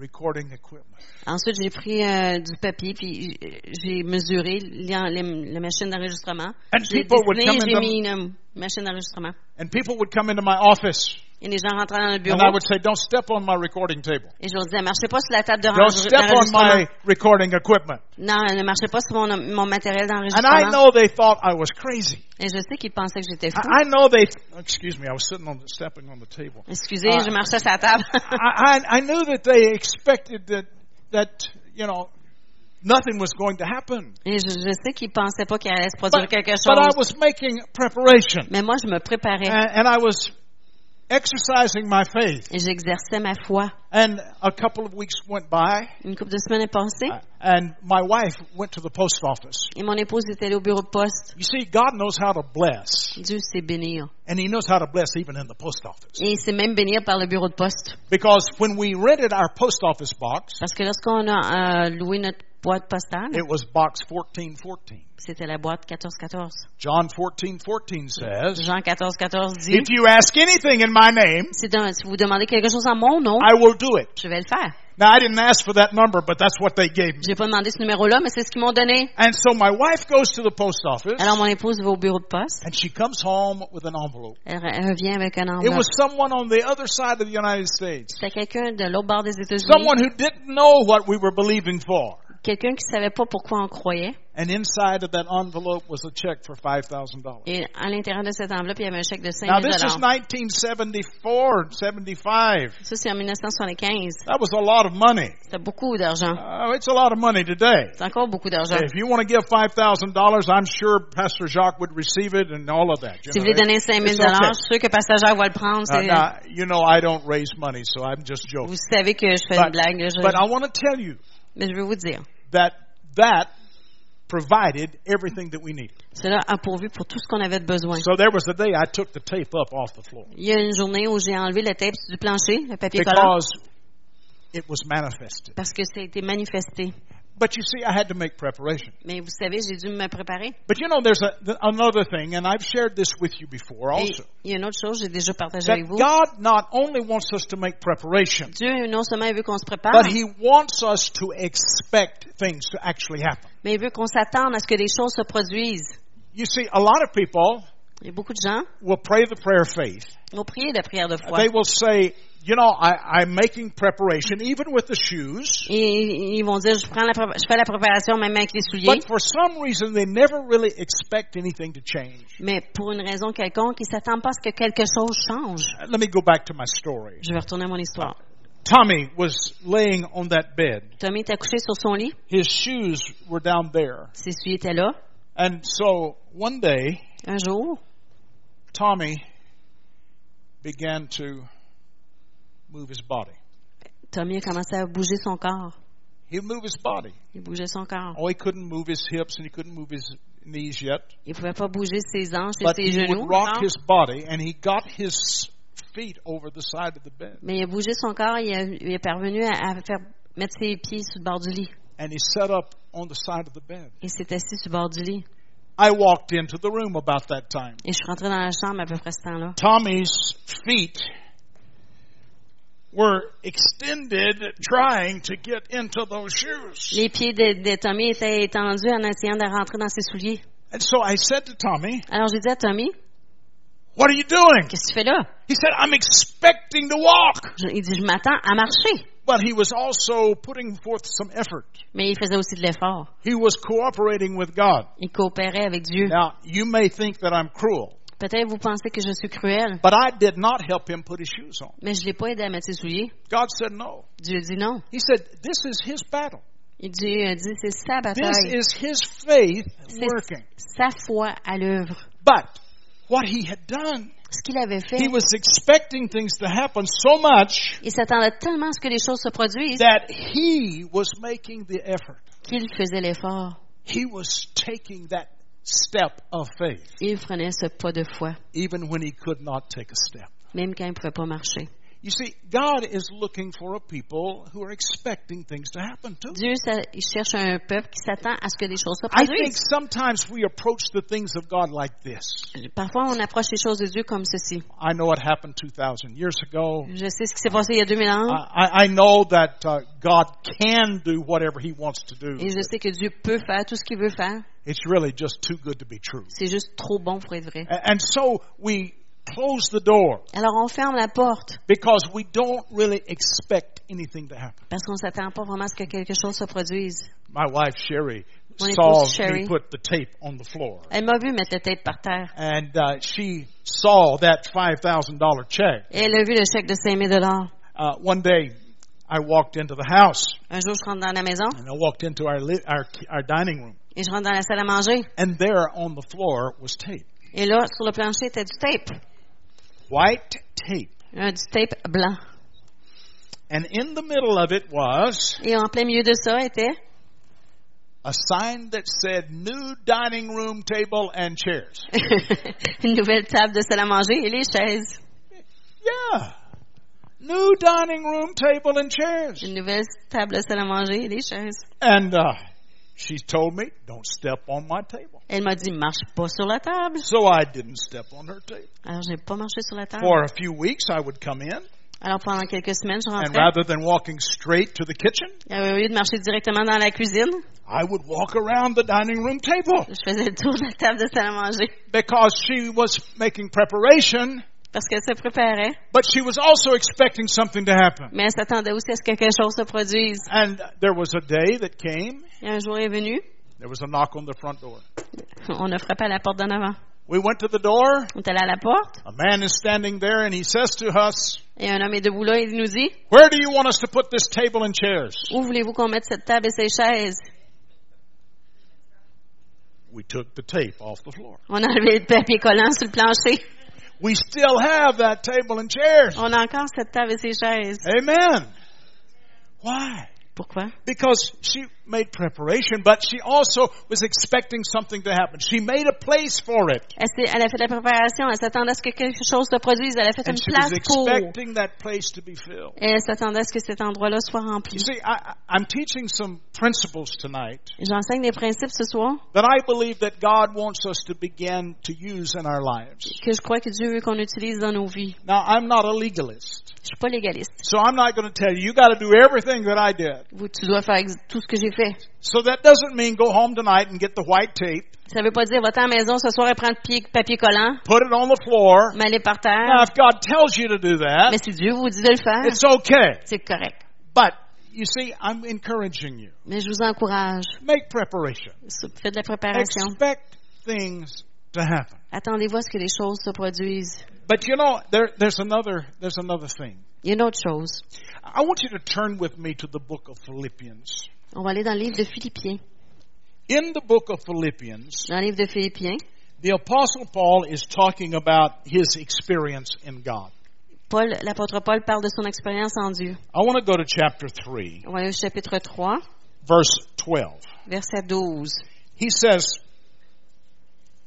recording equipment. Ensuite, j'ai pris euh, du papier puis j'ai mesuré les, les- la machine d'enregistrement. And people would come into- mis une machine d'enregistrement. And people would come into my office Et les gens rentraient dans le bureau and I would say, don't step on my recording table. et je leur disais, marchez pas sur la table Don't d'enregistre- step on d'enregistrement. my recording equipment. Non, ne marchez pas sur mon, mon matériel And I d'enregistrement. know they thought I was crazy. Et je sais qu'ils pensaient que j'étais fou. I, I know they, excuse me, I was sitting on the, stepping on the table. Excusez, Ah. je marchais sur la table. [LAUGHS] I, I, I knew that they expected that, that, you know, nothing was going to happen. Et je, je sais qu'ils pensaient pas qu'il allait se produire But, quelque but I chose. was making preparation. Mais moi, je me préparais And, and I was exercising my faith. et j'exerçais ma foi. And a couple of weeks went by, Une couple de semaines est passée and my wife went to the post office. et mon épouse était allée au bureau de poste. You see, God knows how to bless, Dieu sait bénir. and He knows how to bless even in the post office. Et il sait même bénir par le bureau de poste. Because when we rented our post office box, Parce que lorsqu'on a euh, loué notre boîte postale, it was box 1414. c'était la boîte 1414. John 1414 says, Jean 1414 dit, If you ask anything in my name, si, vous demandez quelque chose en mon nom, I will do it. je vais le faire. Now, I didn't ask for that number, but that's what they gave me. J'ai pas demandé ce numéro-là, mais c'est ce qu'ils m'ont donné. And so my wife goes to the post office, Alors mon épouse va au bureau de poste. and she comes home with an envelope. Elle, revient avec un enveloppe. It was someone on the other side of the United States. C'était quelqu'un de l'autre bord des États-Unis. Someone who didn't know what we were believing for. Quelqu'un qui savait pas pourquoi on croyait. And inside of that envelope was a check for $5,000. Et à l'intérieur de cette enveloppe, il y avait un chèque de 5 Now, 000 this is 1974, 75. Ça, c'est en 1975. That was a lot of money. C'était beaucoup d'argent. Uh, it's a lot of money today. C'est encore beaucoup d'argent. If you want to give $5,000, I'm sure Pastor Jacques would receive it and all of that. Si vous voulez donner 5 000 It's okay. je suis sûr que Pasteur Jacques va le prendre. Uh, c'est- now, you know, I don't raise money, so I'm just joking. Vous savez que je fais une blague. je- but I want to tell you mais je veux vous dire, that that provided everything that we needed. cela a pourvu pour tout ce qu'on avait de besoin. So there was a day I took the tape up off the floor Il y a une journée où j'ai enlevé le tape du plancher, le papier collant, because it was manifested. parce que ça a été manifesté. But you see, I had to make preparation. Mais vous savez, j'ai dû me préparer. But you know, there's a, another thing, and I've shared this with you before also. il y a une autre chose, j'ai déjà partagé avec vous. God not only wants us to make preparation, Dieu, non seulement veut qu'on se prépare, but He wants us to expect things to actually happen. mais il veut qu'on s'attende à ce que les choses se produisent. You see, a lot of people Il y a beaucoup de gens will pray the prayer of faith. vont prier la prière de foi. They will say, you know, I, I'm making preparation, even with the shoes. Et ils vont dire, je, prends la, je fais la préparation même avec les souliers, But for some reason, they never really expect anything to change. mais pour une raison quelconque, ils s'attendent pas à ce que quelque chose change. Uh, Let me go back to my story. Je vais retourner à mon histoire. Tommy was laying on that bed. Tommy était couché sur son lit, His shoes were down there. ses souliers étaient là. And so one day, Un jour, Tommy began to move his body. Tommy a commencé à bouger son corps. He'd move his body. Il bougeait son corps. Oh, he couldn't move his hips and he couldn't move his, knees yet, Il pouvait pas bouger ses hanches et but ses he genoux. would rock his body, and he got his feet over the side of the bed, Mais il a bougé son corps, il, a- il est parvenu à, à faire mettre ses pieds sur le bord du lit. and he sat up on the side of the bed. Il s'est assis sur le bord du lit. I walked into the room about that time. Et je suis rentrée dans la chambre à peu près ce temps-là. Tommy's feet were extended trying to get into those shoes. Les pieds de, de Tommy étaient étendus en essayant de rentrer dans ses souliers. And so I said to Tommy, Alors j'ai dit à Tommy, What are you doing? qu'est-ce que tu fais là? He said, I'm expecting to walk. Je- il dit, je m'attends à marcher. But he was also putting forth some effort. Mais il faisait aussi de l'effort. He was cooperating with God. Il coopérait avec Dieu. Now, you may think that I'm cruel, Peut-être vous pensez que je suis cruel, but I did not help him put his shoes on. mais je l'ai pas aidé à mettre ses souliers. God said no. Dieu dit non. He said, This is his battle. Il Dieu a dit, c'est sa This bataille. is his faith working. sa foi à l'œuvre. But what he had done, Ce qu'il avait fait, he was expecting things to happen so much il s'attendait tellement à ce que les choses se produisent that he was making the effort. qu'il faisait l'effort. He was taking that step of faith, Il prenait ce pas de foi, even when he could not take a step. même quand il ne pouvait pas marcher. You see, God is looking for a people who are expecting things to happen too. Dieu, il cherche un peuple qui s'attend à ce que des choses se I think produisent. sometimes we approach the things of God like this. Parfois, on approche les choses de Dieu comme ceci. I know it happened 2,000 years ago. Je sais ce qui s'est passé il y a 2000 ans, I, I know that uh, God can do whatever He wants to do. et je sais que Dieu peut faire tout ce qu'il veut faire. It's really just too good to be true. C'est juste trop bon pour être vrai. And so we close the door Alors, on ferme la porte because we don't really expect anything to happen. parce qu'on s'attend pas vraiment à ce que quelque chose se produise. My wife Sherry Mon saw Sherry. me put the tape on the floor, Elle m'a vu mettre la tête par terre. and uh, she saw that five thousand dollar check. Et elle a vu le chèque de 5000 dollars. Uh, one day, I walked into the house Un jour, je rentre dans la maison and I walked into our our our dining room, et je rentre dans la salle à manger. and there on the floor was tape, Et là, sur le plancher, était du tape. White tape, Un du tape blanc. and in the middle of it was Et en plein milieu de ça était a sign that said "New dining room table and chairs." [LAUGHS] une nouvelle table de salle à manger et les chaises. Yeah, new dining room table and chairs. Une nouvelle table de salle à manger et les chaises. And uh, she told me, "Don't step on my table." Elle m'a dit, marche pas sur la table. So I didn't step on her table. Alors, j'ai pas marché sur la table. For a few weeks, I would come in, Alors, pendant quelques semaines, je and rentrais. rather than walking straight to the kitchen, Euh, Au lieu de marcher directement dans la cuisine, I would walk around the dining room table je faisais le tour de la table de salle à manger. because she was making preparation, Parce qu'elle se préparait, but she was also expecting something to happen. mais elle s'attendait aussi à ce que quelque chose se produise. And there was a day that came, Et un jour est venu, there was a knock on the front door. on a frappé à la porte d'en avant. We went to the door. On est allé à la porte, A man is standing there and he says to us, et un homme est debout là, et il nous dit, Where do you want us to put this table and chairs? où voulez-vous qu'on mette cette table et ces chaises? We took the tape off the floor. On a enlevé le papier collant sur le plancher. We still have that table and chairs. On a encore cette table et ces chaises. Amen. Why? Pourquoi? Because she made preparation, but she also was expecting something to happen. She made a place for it. Elle, a fait la préparation, elle s'attendait à ce que quelque chose se produise, elle a fait And une she was place pour. expecting that place to be filled. Et elle s'attendait à ce que cet endroit-là soit rempli. You see, I, I'm teaching some principles tonight J'enseigne des principes ce soir that I believe that God wants us to begin to use in our lives. que je crois que Dieu veut qu'on utilise dans nos vies. Now, I'm not a legalist, Je suis pas légaliste. so I'm not going to tell you, you got to do everything that I did. Vous, tu dois faire tout ce que j'ai fait. So that doesn't mean go home tonight and get the white tape, Ça veut pas dire, va à la maison ce soir et prendre pied- papier collant, put it on the floor. m'aller par Now, terre. if God tells you to do that, Mais si Dieu vous dit de le faire, it's okay. c'est correct. But you see, I'm encouraging you. Mais je vous encourage. Make preparation. Faites de la préparation. Expect things to happen. Attendez-vous à ce que les choses se produisent. But you know, there, there's another there's another thing. Il y a une autre chose. I want you to turn with me to the book of Philippians. On va aller dans le livre de Philippiens. In the book of Philippians, Dans le livre de Philippiens, the apostle Paul is talking about his experience in God. Paul, l'apôtre Paul parle de son expérience en Dieu. I want to go to chapter 3, On va aller au chapitre 3, verse 12. verset 12. He says,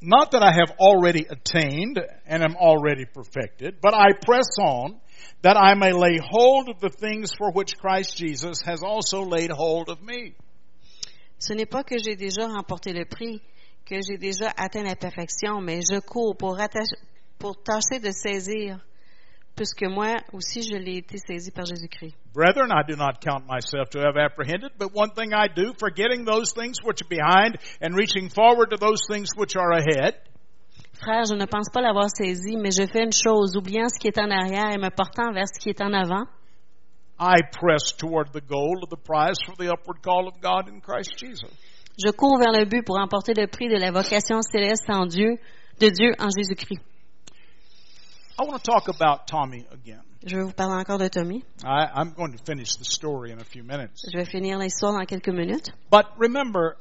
Not that I have already attained and am already perfected, but I press on that I may lay hold of the things for which Christ Jesus has also laid hold of me. Ce n'est pas que j'ai déjà remporté le prix, que j'ai déjà atteint la perfection, mais je cours pour, pour tâcher de saisir, puisque moi aussi je l'ai été saisi par Jésus-Christ. Brethren, I do not count myself to have apprehended, but one thing I do, forgetting those things which are behind and reaching forward to those things which are ahead. Frère, je ne pense pas l'avoir saisi, mais je fais une chose, oubliant ce qui est en arrière et me portant vers ce qui est en avant. I press toward the goal of the prize for the upward call of God in Christ Jesus. Je cours vers le but pour emporter le prix de la vocation céleste en Dieu, de Dieu en Jésus-Christ. I want to talk about Tommy again. Je vais vous parler encore de Tommy. I, I'm going to finish the story in a few minutes. Je vais finir l'histoire dans quelques minutes. But remember,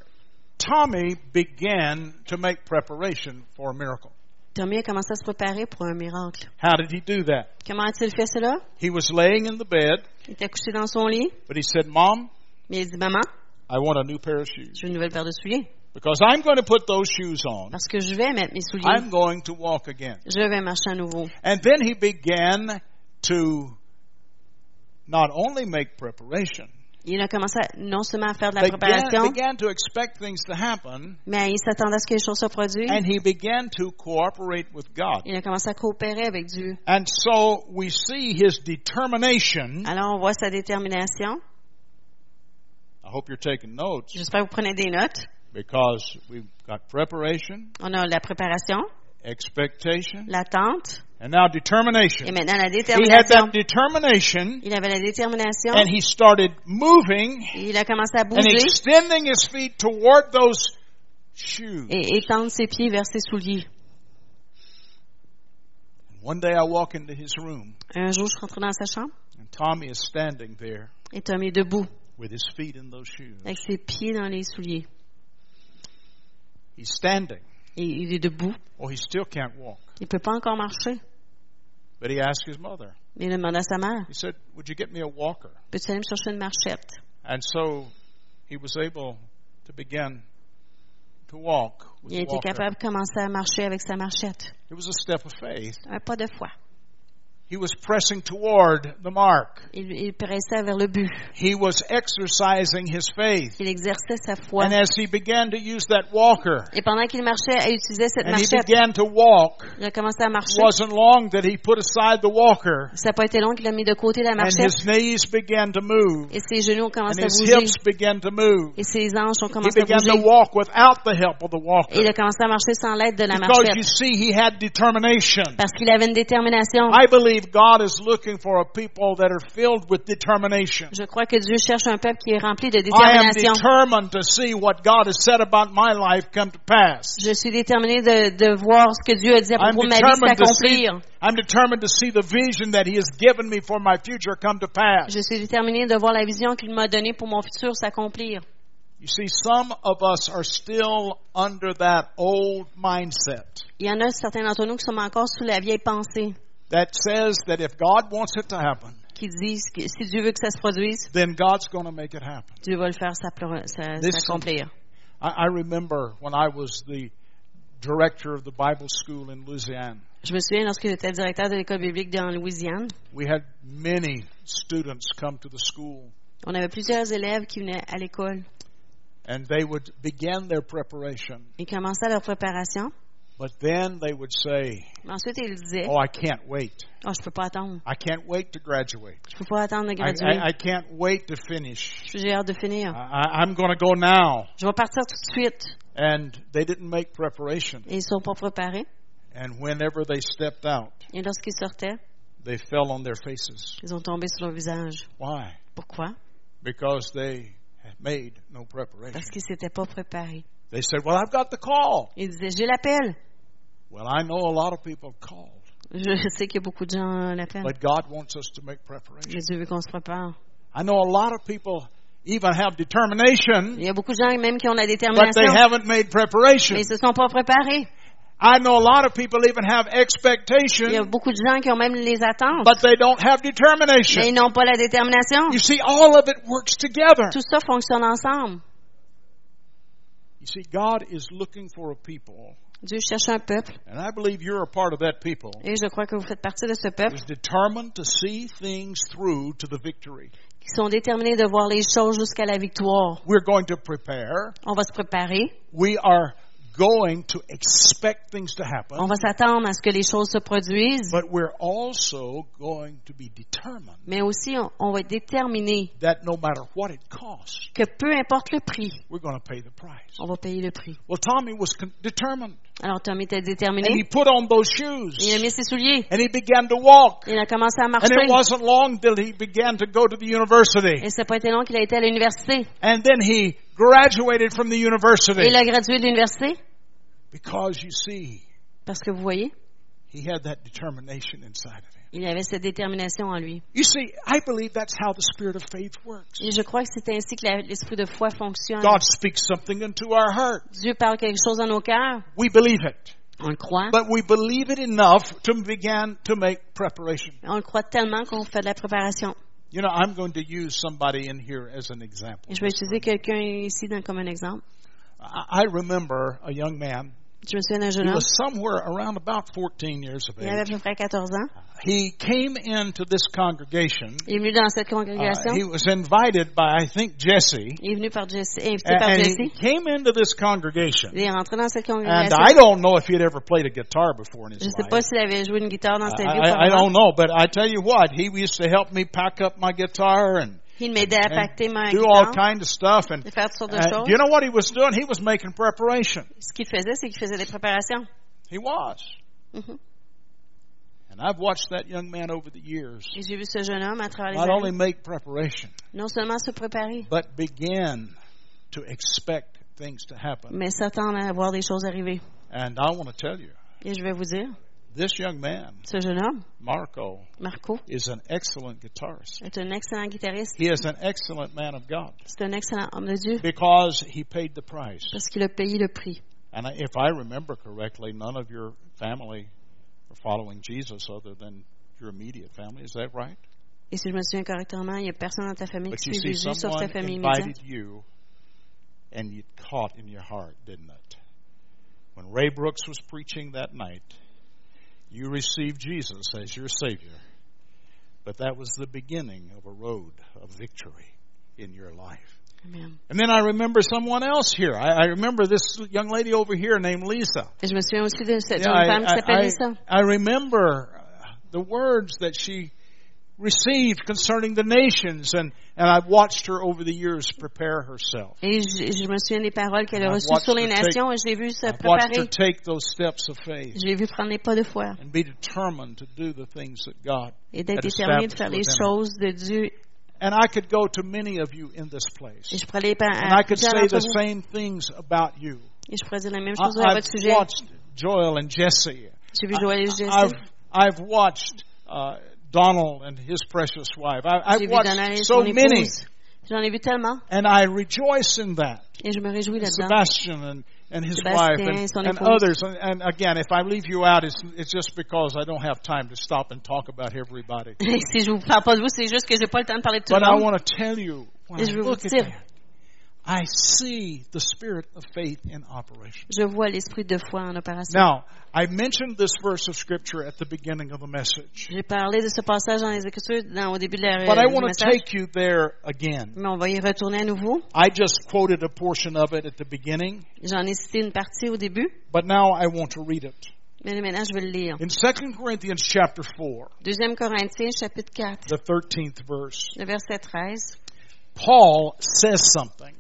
Tommy began to make preparation for a miracle. Tommy a commencé à se préparer pour un miracle. How did he do that? Comment a-t-il fait cela? He was laying in the bed, Il était couché dans son lit, but he said, Mom, mais il dit, maman, I want a new pair of shoes. je veux une nouvelle paire de souliers. Because I'm going to put those shoes on. Parce que je vais mettre mes souliers. I'm going to walk again. Je vais marcher à nouveau. And then he began to not only make preparation, Il a commencé non seulement à faire de la préparation, began happen, mais il s'attendait à ce que les choses soient produites. and he began to cooperate with God. Il a commencé à coopérer avec Dieu. And so we see his determination. Alors, on voit sa détermination. I hope you're taking notes J'espère que vous prenez des notes. because we've got preparation, On a la préparation, l'attente and now et determination. maintenant la He had détermination. that determination, Il avait la détermination and he started moving et il a commencé à and bouger extending his feet toward those shoes. et étendre ses pieds vers ses souliers. One day I walk into his room, Un jour, je rentre dans sa chambre and Tommy is standing there et Tommy est debout with his feet in those shoes. avec ses pieds dans les souliers. He's standing. Et il est debout. Oh, he still can't walk. Il peut pas encore marcher. But he asked his mother. Mais il a demandé à sa mère, He said, Would you get me a walker? peux-tu aller me chercher une marchette? And so he was able to begin to walk with Il a été walker. capable de commencer à marcher avec sa marchette. It was a step of faith. Un pas de foi. He was pressing toward the mark. Il, il pressait vers le but. He was exercising his faith. Il exerçait sa foi. And as he began to use that walker, Et pendant qu'il marchait, il utilisait cette and he marchette. began to walk, Il a commencé à it marcher. wasn't long that he put aside the walker, Ça n'a pas été long qu'il a mis de côté la and marchette. his knees began to move, Et ses genoux ont and commencé à his bouger. hips began to move. Et ses hanches ont He commencé à began to bouger. walk without the help of the Et il walker. a commencé à marcher sans l'aide de la Because you marchette. see, he had determination. Parce qu'il avait une détermination. I believe God is looking for a people that are filled with determination. Je crois que Dieu cherche un peuple qui est rempli de I am détermination. determined to see what God has said about my life come to pass. Je suis déterminé de, de voir ce que Dieu a dit à I'm propos de ma vie s'accomplir. I'm determined to see the vision that He has given me for my future come to pass. Je suis déterminé de voir la vision qu'il m'a donnée pour mon futur s'accomplir. You see, some of us are still under that old mindset Il y en a certains d'entre nous qui sont encore sous la vieille pensée that says that if God wants it to happen, qui disent que si Dieu veut que ça se produise, then God's going to make it happen. Dieu va le faire s'accomplir. I, I remember when I was the director of the Bible school in Louisiana. Je me souviens lorsque j'étais directeur de l'école biblique dans Louisiane, We had many students come to the school, on avait plusieurs élèves qui venaient à l'école. and they would begin their preparation. Ils commençaient leur préparation. But then they would say, Mais ensuite, ils disaient, Oh, I can't wait. oh, je peux pas attendre. I can't wait to graduate. Je peux pas attendre de I, graduer. I, I can't wait to finish. J'ai hâte de finir. I, I'm going to go now. Je vais partir tout de suite. And they didn't make preparation. Et ils sont pas préparés. And whenever they stepped out, Et lorsqu'ils sortaient, they fell on their faces. ils ont tombé sur leur visage. Why? Pourquoi? Because they had made no preparation. Parce qu'ils s'étaient pas préparés. They said, Well, I've got the call. Ils disaient, j'ai l'appel. Well, I know a lot of people have called, Je sais qu'il y a beaucoup de gens l'appellent. but God wants us to make preparation. Mais Dieu veut qu'on se prépare. I know a lot of people even have determination, Il y a beaucoup de gens même qui ont la but they détermination, haven't made preparation. mais ils se sont pas préparés. I know a lot of people even have Il y a expectation, beaucoup de gens qui ont même les attentes, but they don't have mais determination. ils n'ont pas la détermination. You see, all of it works together. Tout ça fonctionne ensemble. You see, God is looking for a people Dieu cherche un peuple, and I believe you're a part of that people, et je crois que vous faites partie de ce peuple, is determined to see things through to the victory. qui sont déterminés de voir les choses jusqu'à la victoire. We're going to prepare. On va se préparer, We are going to expect things to on happen, va s'attendre à ce que les choses se produisent, but we're also going to be determined mais aussi on, on va être déterminé that no matter what it costs, que peu importe le prix, we're going to pay the price. on va payer le prix. Well, Tommy was determined, Alors Tom était and he déterminé, put on those il a shoes, mis ses souliers, and he began to walk. il a commencé à And marcher, it wasn't long till he began to go to the university. et ça pas été long qu'il a été à l'université. And then he graduated from the Et university. il a gradué de l'université, Because you see, parce que vous voyez, he had that determination inside of him. Il avait cette détermination en lui. You see, I believe that's how the spirit of faith works. Et je crois que c'est ainsi que l'esprit de foi fonctionne. God speaks something into our heart. Dieu parle quelque chose dans nos cœurs, We believe it. on le croit, But we believe it enough to begin to make preparation. on le croit tellement qu'on fait de la préparation. You know, I'm going to use somebody in here as an example. Je vais utiliser quelqu'un ici comme un exemple. I remember a young man. Je me souviens d'un He jeune homme, was somewhere around about 14 years of il avait à age. peu près 14 ans. He came into this congregation. Il est venu dans cette Uh, congrégation. he was invited by, I think, Jesse. il est venu par Jesse, invité par and Jesse. he came into this congregation. Il est rentré dans cette And congrégation. I don't know if he had ever played a guitar before in his ne sais life. pas s'il avait joué une guitare dans sa vie I, I, I auparavant. don't know, but I tell you what, he used to help me pack up my guitar and, Il m'aidait à and do all kinds of stuff. And, de faire toutes sortes de and choses. you know what he was doing? He was making preparation. Ce qu'il faisait, c'est qu'il faisait des préparations. He was. Mhm. And I've watched that young man over the years Et j'ai vu ce jeune homme à travers les not only années, make preparation, non seulement se préparer, but begin to expect things to happen. mais s'attendre à voir des choses arriver. And I want to tell you, Et je vais vous dire, this young man, ce jeune homme, Marco, Marco, is an excellent guitarist. est un excellent guitariste. He is an excellent man of God C'est un excellent homme de Dieu because he paid the price. parce qu'il a payé le prix. And I- if I remember correctly, none of your family are following Jesus other than your immediate family. Is that right? Et si je me souviens correctement, il n'y a personne dans ta famille But qui you suit see, Jésus sauf ta famille invited immédiate. you, and you caught in your heart, didn't it? When Ray Brooks was preaching that night, you received Jesus as your Savior. But that was the beginning of a road of victory in your life. Amen. And then I remember someone else here. I, I remember this young lady over here named Lisa. Je me souviens aussi de cette Yeah, I, femme qui s'appelle I- Lisa. I remember the words that she received concerning the nations, and, and I've watched her over the years prepare herself. Et je, je me souviens des paroles qu'elle a reçues sur les her take- nations et j'ai vu se I've watched her préparer. take those steps of faith J'ai vu prendre les pas de foi and be determined to do the things that God et d'être déterminé de faire les established within her. choses de Dieu. And I could go to many of you in this place, Et je pourrais aller par- and I could say the same things about you. Et je dire la même I, chose à I've votre sujet. watched Joel and Jesse. J'ai vu Joël et Jesse. I've I've watched uh, Donald and his precious wife. I, I've watched so many. J'en ai vu tellement and I rejoice in that. et je me réjouis là-dedans. Sebastian and, and his Sébastien wife et and, son and others. And, and again, if I leave you out, it's, it's just because I don't have time to stop and talk about everybody. [LAUGHS] si je vous parle pas de vous, c'est juste que j'ai pas le temps de parler de tout But le I monde. want to tell you, when Et I je veux vous look at dire- that, I see the spirit of faith in operation. Je vois l'esprit de foi en opération. Now, I mentioned this verse of scripture at the beginning of the message, J'ai parlé de ce passage dans les Écritures dans, au début de la, but I want to take you there again. mais on va y retourner à nouveau. I just quoted a portion of it at the beginning, J'en ai cité une partie au début, but now I want to read it. mais maintenant je vais le lire. In 2 Corinthians chapter 4, Deuxième Corinthiens, chapitre 4, the 13th verse, le verset 13. Paul says something,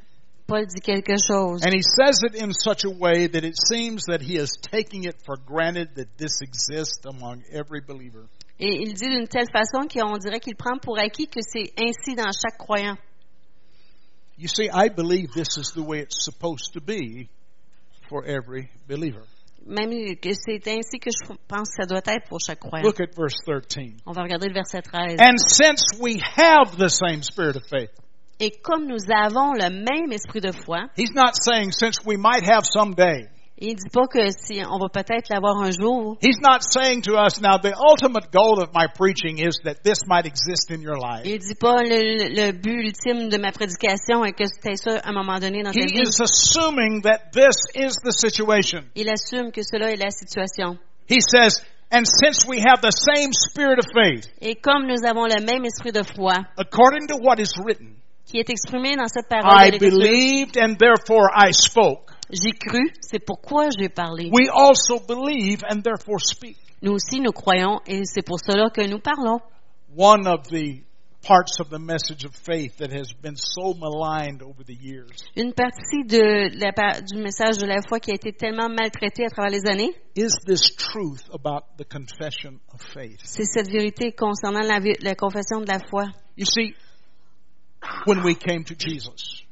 Paul dit quelque chose. and he says it in such a way that it seems that he is taking it for granted that this exists among every believer. Et il dit d'une telle façon qu'on dirait qu'il prend pour acquis que c'est ainsi dans chaque croyant. You see, I believe this is the way it's supposed to be for every believer. Même que c'est ainsi que je pense que ça doit être pour chaque croyant. Look at verse 13. On va regarder le verset 13. And since we have the same spirit of faith, Et comme nous avons le même esprit de foi, he's not saying since we might have someday. Il dit pas que si on va peut-être l'avoir un jour. He's not saying to us, now the ultimate goal of my preaching is that this might exist in your life. Il dit pas le, le but ultime de ma prédication est que c'était ça à un moment donné dans ta He vie. is assuming that this is the situation. Il assume que cela est la situation. He says, and since we have the same spirit of faith, Et comme nous avons le même esprit de foi according to what is written, qui est exprimé dans cette parole I de believed and therefore I spoke. j'ai cru, c'est pourquoi j'ai parlé. We also believe and therefore speak. Nous aussi, nous croyons et c'est pour cela que nous parlons. One of the parts of the message of faith that has been so maligned over the years Une partie de la, par- du message de la foi qui a été tellement maltraité à travers les années, is this truth about the confession of faith. c'est cette vérité concernant la confession de la foi. You see, when we came to Jesus,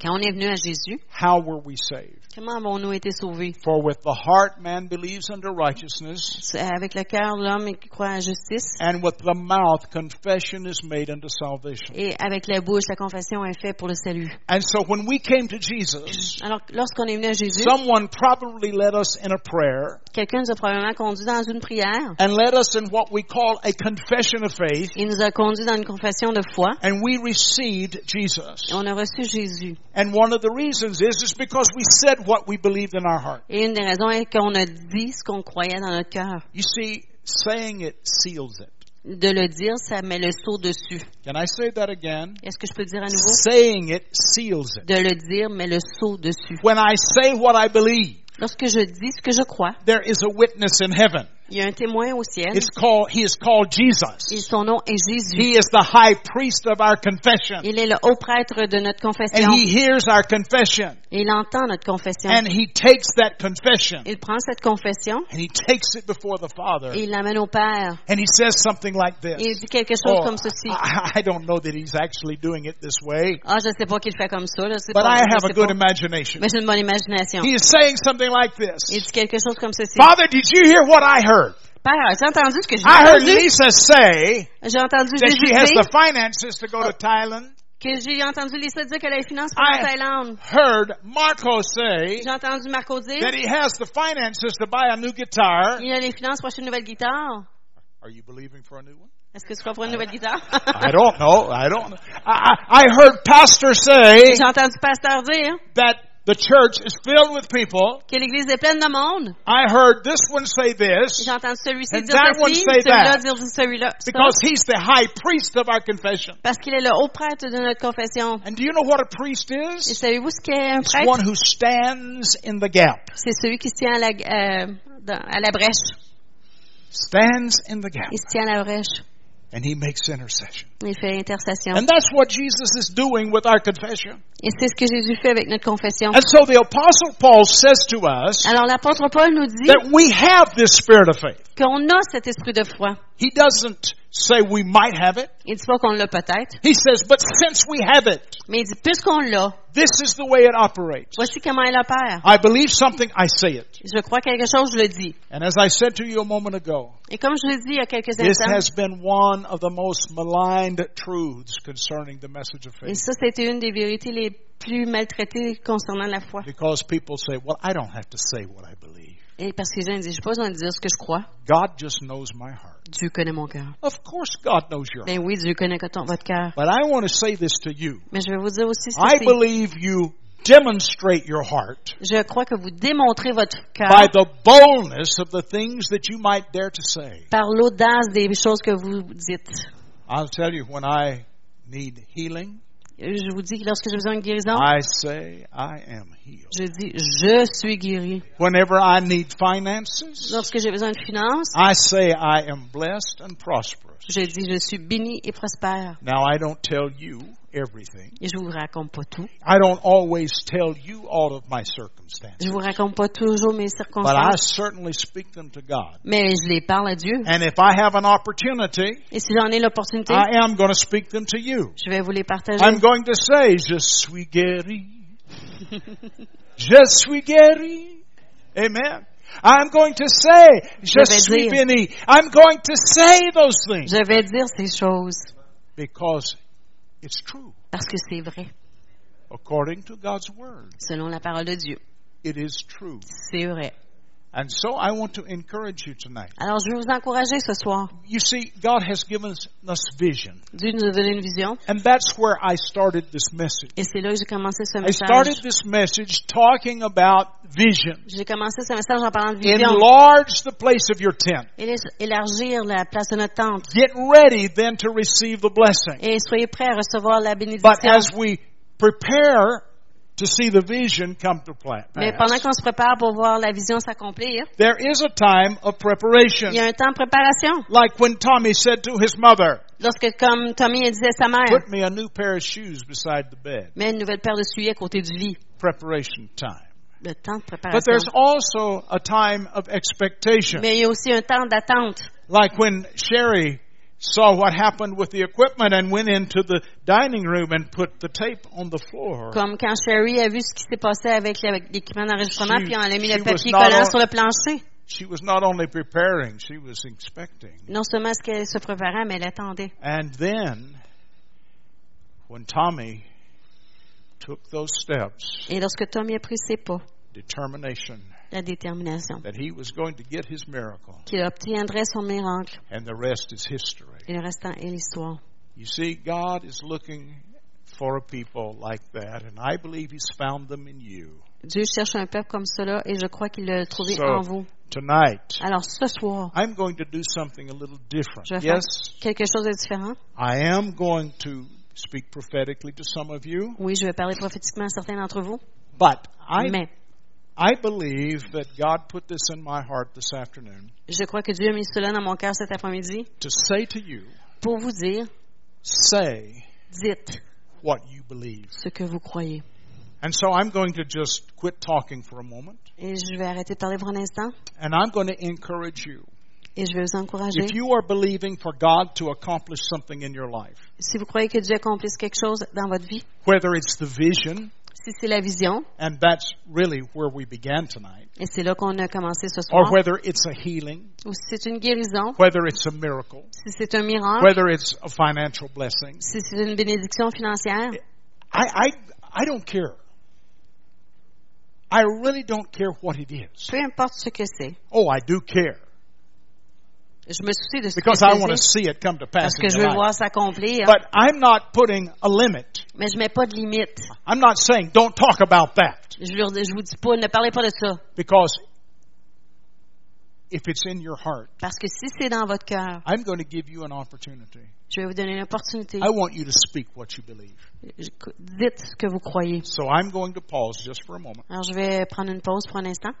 Quand on est venu à Jésus, how were we saved? Comment avons-nous été sauvés? For with the heart man believes unto righteousness, C'est avec le cœur, l'homme qui croit la justice, and with the mouth confession is made unto salvation. et avec la bouche, la confession est faite pour le salut. And so when we came to Jesus, Alors, lorsqu'on est venu à Jésus, someone probably led us in a prayer quelqu'un nous a probablement conduit dans une prière and led us in what we call a confession of faith, et nous a conduit dans une confession de foi and we received Jesus. et on a reçu Jésus. And one of the reasons is is because we said what we believed in our heart. Et une des raisons est qu'on a dit ce qu'on croyait dans notre cœur. You see, saying it seals it. De le dire, ça met le sceau dessus. Can I say that again? Est-ce que je peux dire à nouveau? Saying it seals it. De le dire, met le sceau dessus. When I say what I believe, Lorsque je dis ce que je crois, there is a witness in heaven. Il y a un témoin au ciel It's called, he is called et Jesus. son nom est Jésus. He is the high priest of our confession. Il est le haut prêtre de notre confession. And he hears our confession. Et il entend notre confession. And he takes that confession Il prend cette confession and he takes it before the Father. et il l'amène au Père. And he says something like this. Et il dit quelque chose Oh, comme ceci. I, I don't know that he's actually doing it this way, Ah, je sais pas qu'il fait comme ça. Là. C'est but pas, I je have a good pas. imagination. Mais j'ai une bonne imagination. He is saying something like this. Il dit quelque chose comme ceci. Father, did you hear what I heard? Père, as-tu entendu ce que j'ai I heard entendu? Lisa say J'ai entendu that Jésus she has dire the finances to go to oh. Thailand. que j'ai entendu Lisa dire qu'elle a les finances pour la I- Thaïlande. Heard Marco say J'ai entendu Marco dire that he has the finances to buy a new guitar. qu'il a les finances pour acheter une nouvelle guitare. Are you believing for a new one? Est-ce que tu crois pour une nouvelle guitare? [LAUGHS] I don't know. I don't know. I, I I heard pastor say J'ai entendu pasteur dire that the church is filled with people. que l'église est pleine de monde. I heard this one say this J'ai entendu celui-ci And dire that one ceci, say celui-là that. dire celui-là. because he's the high priest of our confession. Parce qu'il est le haut prêtre de notre confession. And do you know what a priest Et is? savez-vous ce qu'est un prêtre? It's one who stands in the gap. C'est celui qui se tient à la, euh, dans- à la brèche. Stands in the gap. Il se tient à la brèche. And he makes intercession. Il fait intercession. And that's what Jesus is doing with our confession. Et c'est ce que Jésus fait avec notre confession. And so the apostle Paul says to us Alors l'apôtre Paul nous dit that we have this spirit of faith. qu'on a cet esprit de foi. He doesn't say we might have it. Il dit pas qu'on l'a peut-être, He says, but since we have it, mais il dit puisqu'on l'a, this is the way it operates. voici comment il opère. I believe something, I say it. Je crois quelque chose, je le dis. And as I said to you a moment ago, Et comme je l'ai dit il y a quelques this instants, has been one of the most maligned truths concerning the message of et ça c'était une des vérités les plus maltraitées concernant la foi. Because people say, well, I don't have to say what I believe. Et parce que les gens disent, j'ai pas besoin de dire ce que je crois. God just knows my heart. Dieu connaît mon cœur. Of course God knows your heart. Ben oui, Dieu connaît ton- votre cœur. But I want to say this to you. Mais je vais vous dire aussi I ceci. believe you demonstrate your heart Je crois que vous démontrez votre by cœur the boldness of the things that you might dare to say. par l'audace des choses que vous dites. I'll tell you, when I need healing, Je vous dis que lorsque j'ai besoin de guérison, I say I am healed. je dis je suis guéri. Whenever I need finances, Lorsque j'ai besoin de finances, I say I am blessed and prosperous. je dis je suis béni et prospère. Now, I don't tell you everything. Je vous raconte pas tout. I don't always tell you all of my circumstances. Je vous raconte pas toujours mes But I circonstances. certainly speak them to God. Mais je les parle à Dieu. And if I have an opportunity, Et si j'en ai l'opportunité, I am going to speak them to you. je vais vous les partager. I'm going to say, Je suis guéri. [LAUGHS] Je suis guéri. Amen. I'm going to say, Je Je vais suis dire. béni. I'm going to say those things Je vais dire ces choses because it's true parce que c'est vrai, according to God's word. selon la parole de Dieu. it is true. C'est vrai. And so I want to encourage you tonight. Alors, je veux vous encourager ce soir. You see, God has given us, vision. Dieu nous a donné une vision. And that's where I started this message. Et c'est là que j'ai commencé ce message. I started this message talking about vision. J'ai commencé ce message en parlant de vision. Enlarge the place of your tent. Élargir la place de notre tente. Get ready then to receive the blessing. Et soyez prêts à recevoir la bénédiction. But as we prepare to see the vision come to Mais pendant qu'on se prépare pour voir la vision s'accomplir, there is a time of preparation. il y a un temps de préparation. Like when Tommy said to his mother, Lorsque, comme Tommy disait à sa mère, Put me a new pair of shoes beside the bed. mets une nouvelle paire de souliers à côté du lit. Preparation time. Le temps de But préparation. there's also a time of expectation. Mais il y a aussi un temps d'attente. Like when Sherry saw what happened with the equipment and went into the dining room and put the tape on the floor. Comme quand Sherry a vu ce qui s'est passé avec l'équipement d'enregistrement, She- puis on a mis le was papier not collant sur le plancher. She was not only preparing, she was expecting. Non seulement est-ce qu'elle se préparait, mais elle attendait. And then, when Tommy took those steps, Et lorsque Tommy a pris ses pas, determination la détermination, that he was going to get his miracle, qu'il obtiendrait son miracle, and the rest is history. et le restant est l'histoire. You see, God is looking for a people like that, and I believe He's found them in you. Dieu cherche un peuple comme cela, et je crois qu'il l'a trouvé So- en vous. Tonight, Alors ce soir, I'm going to do something a little different. je vais faire Yes, quelque chose de différent. I am going to speak prophetically to some of you, Oui, je vais parler prophétiquement à certains d'entre vous, but I mais I believe that God put this in my heart this afternoon je crois que Dieu a mis cela dans mon cœur cet après-midi to say to you, pour vous dire, say dites what you believe. ce que vous croyez. And so I'm going to just quit talking for a moment, Et je vais arrêter de parler pour un instant, and I'm going to encourage you. et je vais vous encourager. If you are believing for God to accomplish something in your life, Si vous croyez que Dieu accomplisse quelque chose dans votre vie, whether it's the vision, si c'est la vision, and that's really where we began tonight, et c'est là qu'on a commencé ce or whether it's a healing, ou si c'est une guérison, whether it's a miracle, si c'est un miracle, whether it's a financial blessing, si c'est une bénédiction financière, I, I, I don't care. I really don't care what it is. peu importe ce que c'est. Oh, I do care Je me soucie de ce because que I want to see it come to pass parce in que je your veux life. voir s'accomplir, But I'm not putting a limit. mais je mets pas de limite. I'm not saying don't talk about that Je, leur- je vous dis pas, ne parlez pas de ça. because if it's in your heart, Parce que si c'est dans votre cœur, I'm going to give you an opportunity. je vais vous donner une opportunité. I want you to speak what you believe. Je- Dites ce que vous croyez. So I'm going to pause just for a moment Alors, je vais prendre une pause pour un instant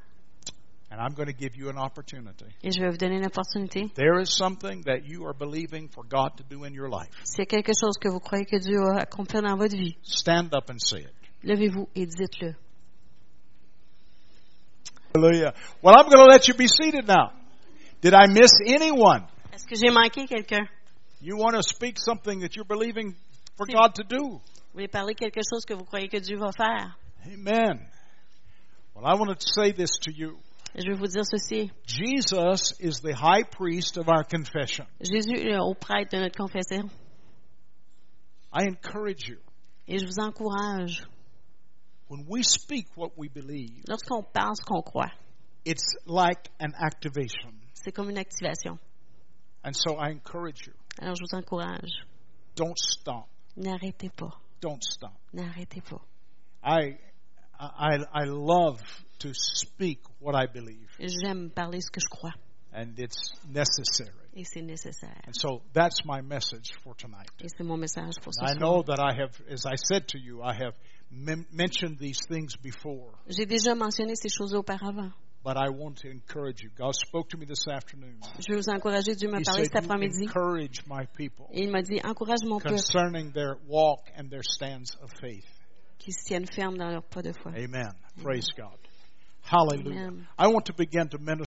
and I'm going to give you an opportunity. et je vais vous donner une opportunité. There is something that you are believing for God to do in your life. A quelque chose que vous croyez que Dieu a accompli dans votre vie, Stand up and say it. levez-vous et dites-le. Hallelujah. Well, I'm going to let you be seated now. Did I miss anyone? Est-ce que j'ai manqué quelqu'un? You want to speak something that you're believing for God to do? Vous voulez parler quelque chose que vous croyez que Dieu va faire? Amen. Well, I want to say this to you. Je vais vous dire ceci. Jesus is the high priest of our confession. Jésus est le haut prêtre de notre confession. I encourage you. Et je vous encourage, When we speak what we believe, lorsqu'on parle ce qu'on croit, it's like an activation. c'est comme une activation. And so I encourage you. Alors je vous encourage, Don't stop. n'arrêtez pas, Don't stop. n'arrêtez pas. I, I, I love to speak what I believe, J'aime parler ce que je crois and it's necessary. et c'est nécessaire. And so that's my message for tonight. Et c'est mon message pour ce I soir. know that I have, as I said to you, I have mentioned these things before, J'ai déjà mentionné ces choses auparavant. but I want to encourage you. God spoke to me this afternoon. Je veux vous encourager. Dieu m'a parlé cet "You après-midi encourage my people et il m'a dit encourage mon peuple concerning their walk and their stands of faith. qui se tiennent fermes dans leur pas de foi. Amen. Praise God. Hallelujah. Amen. I want to begin to minister.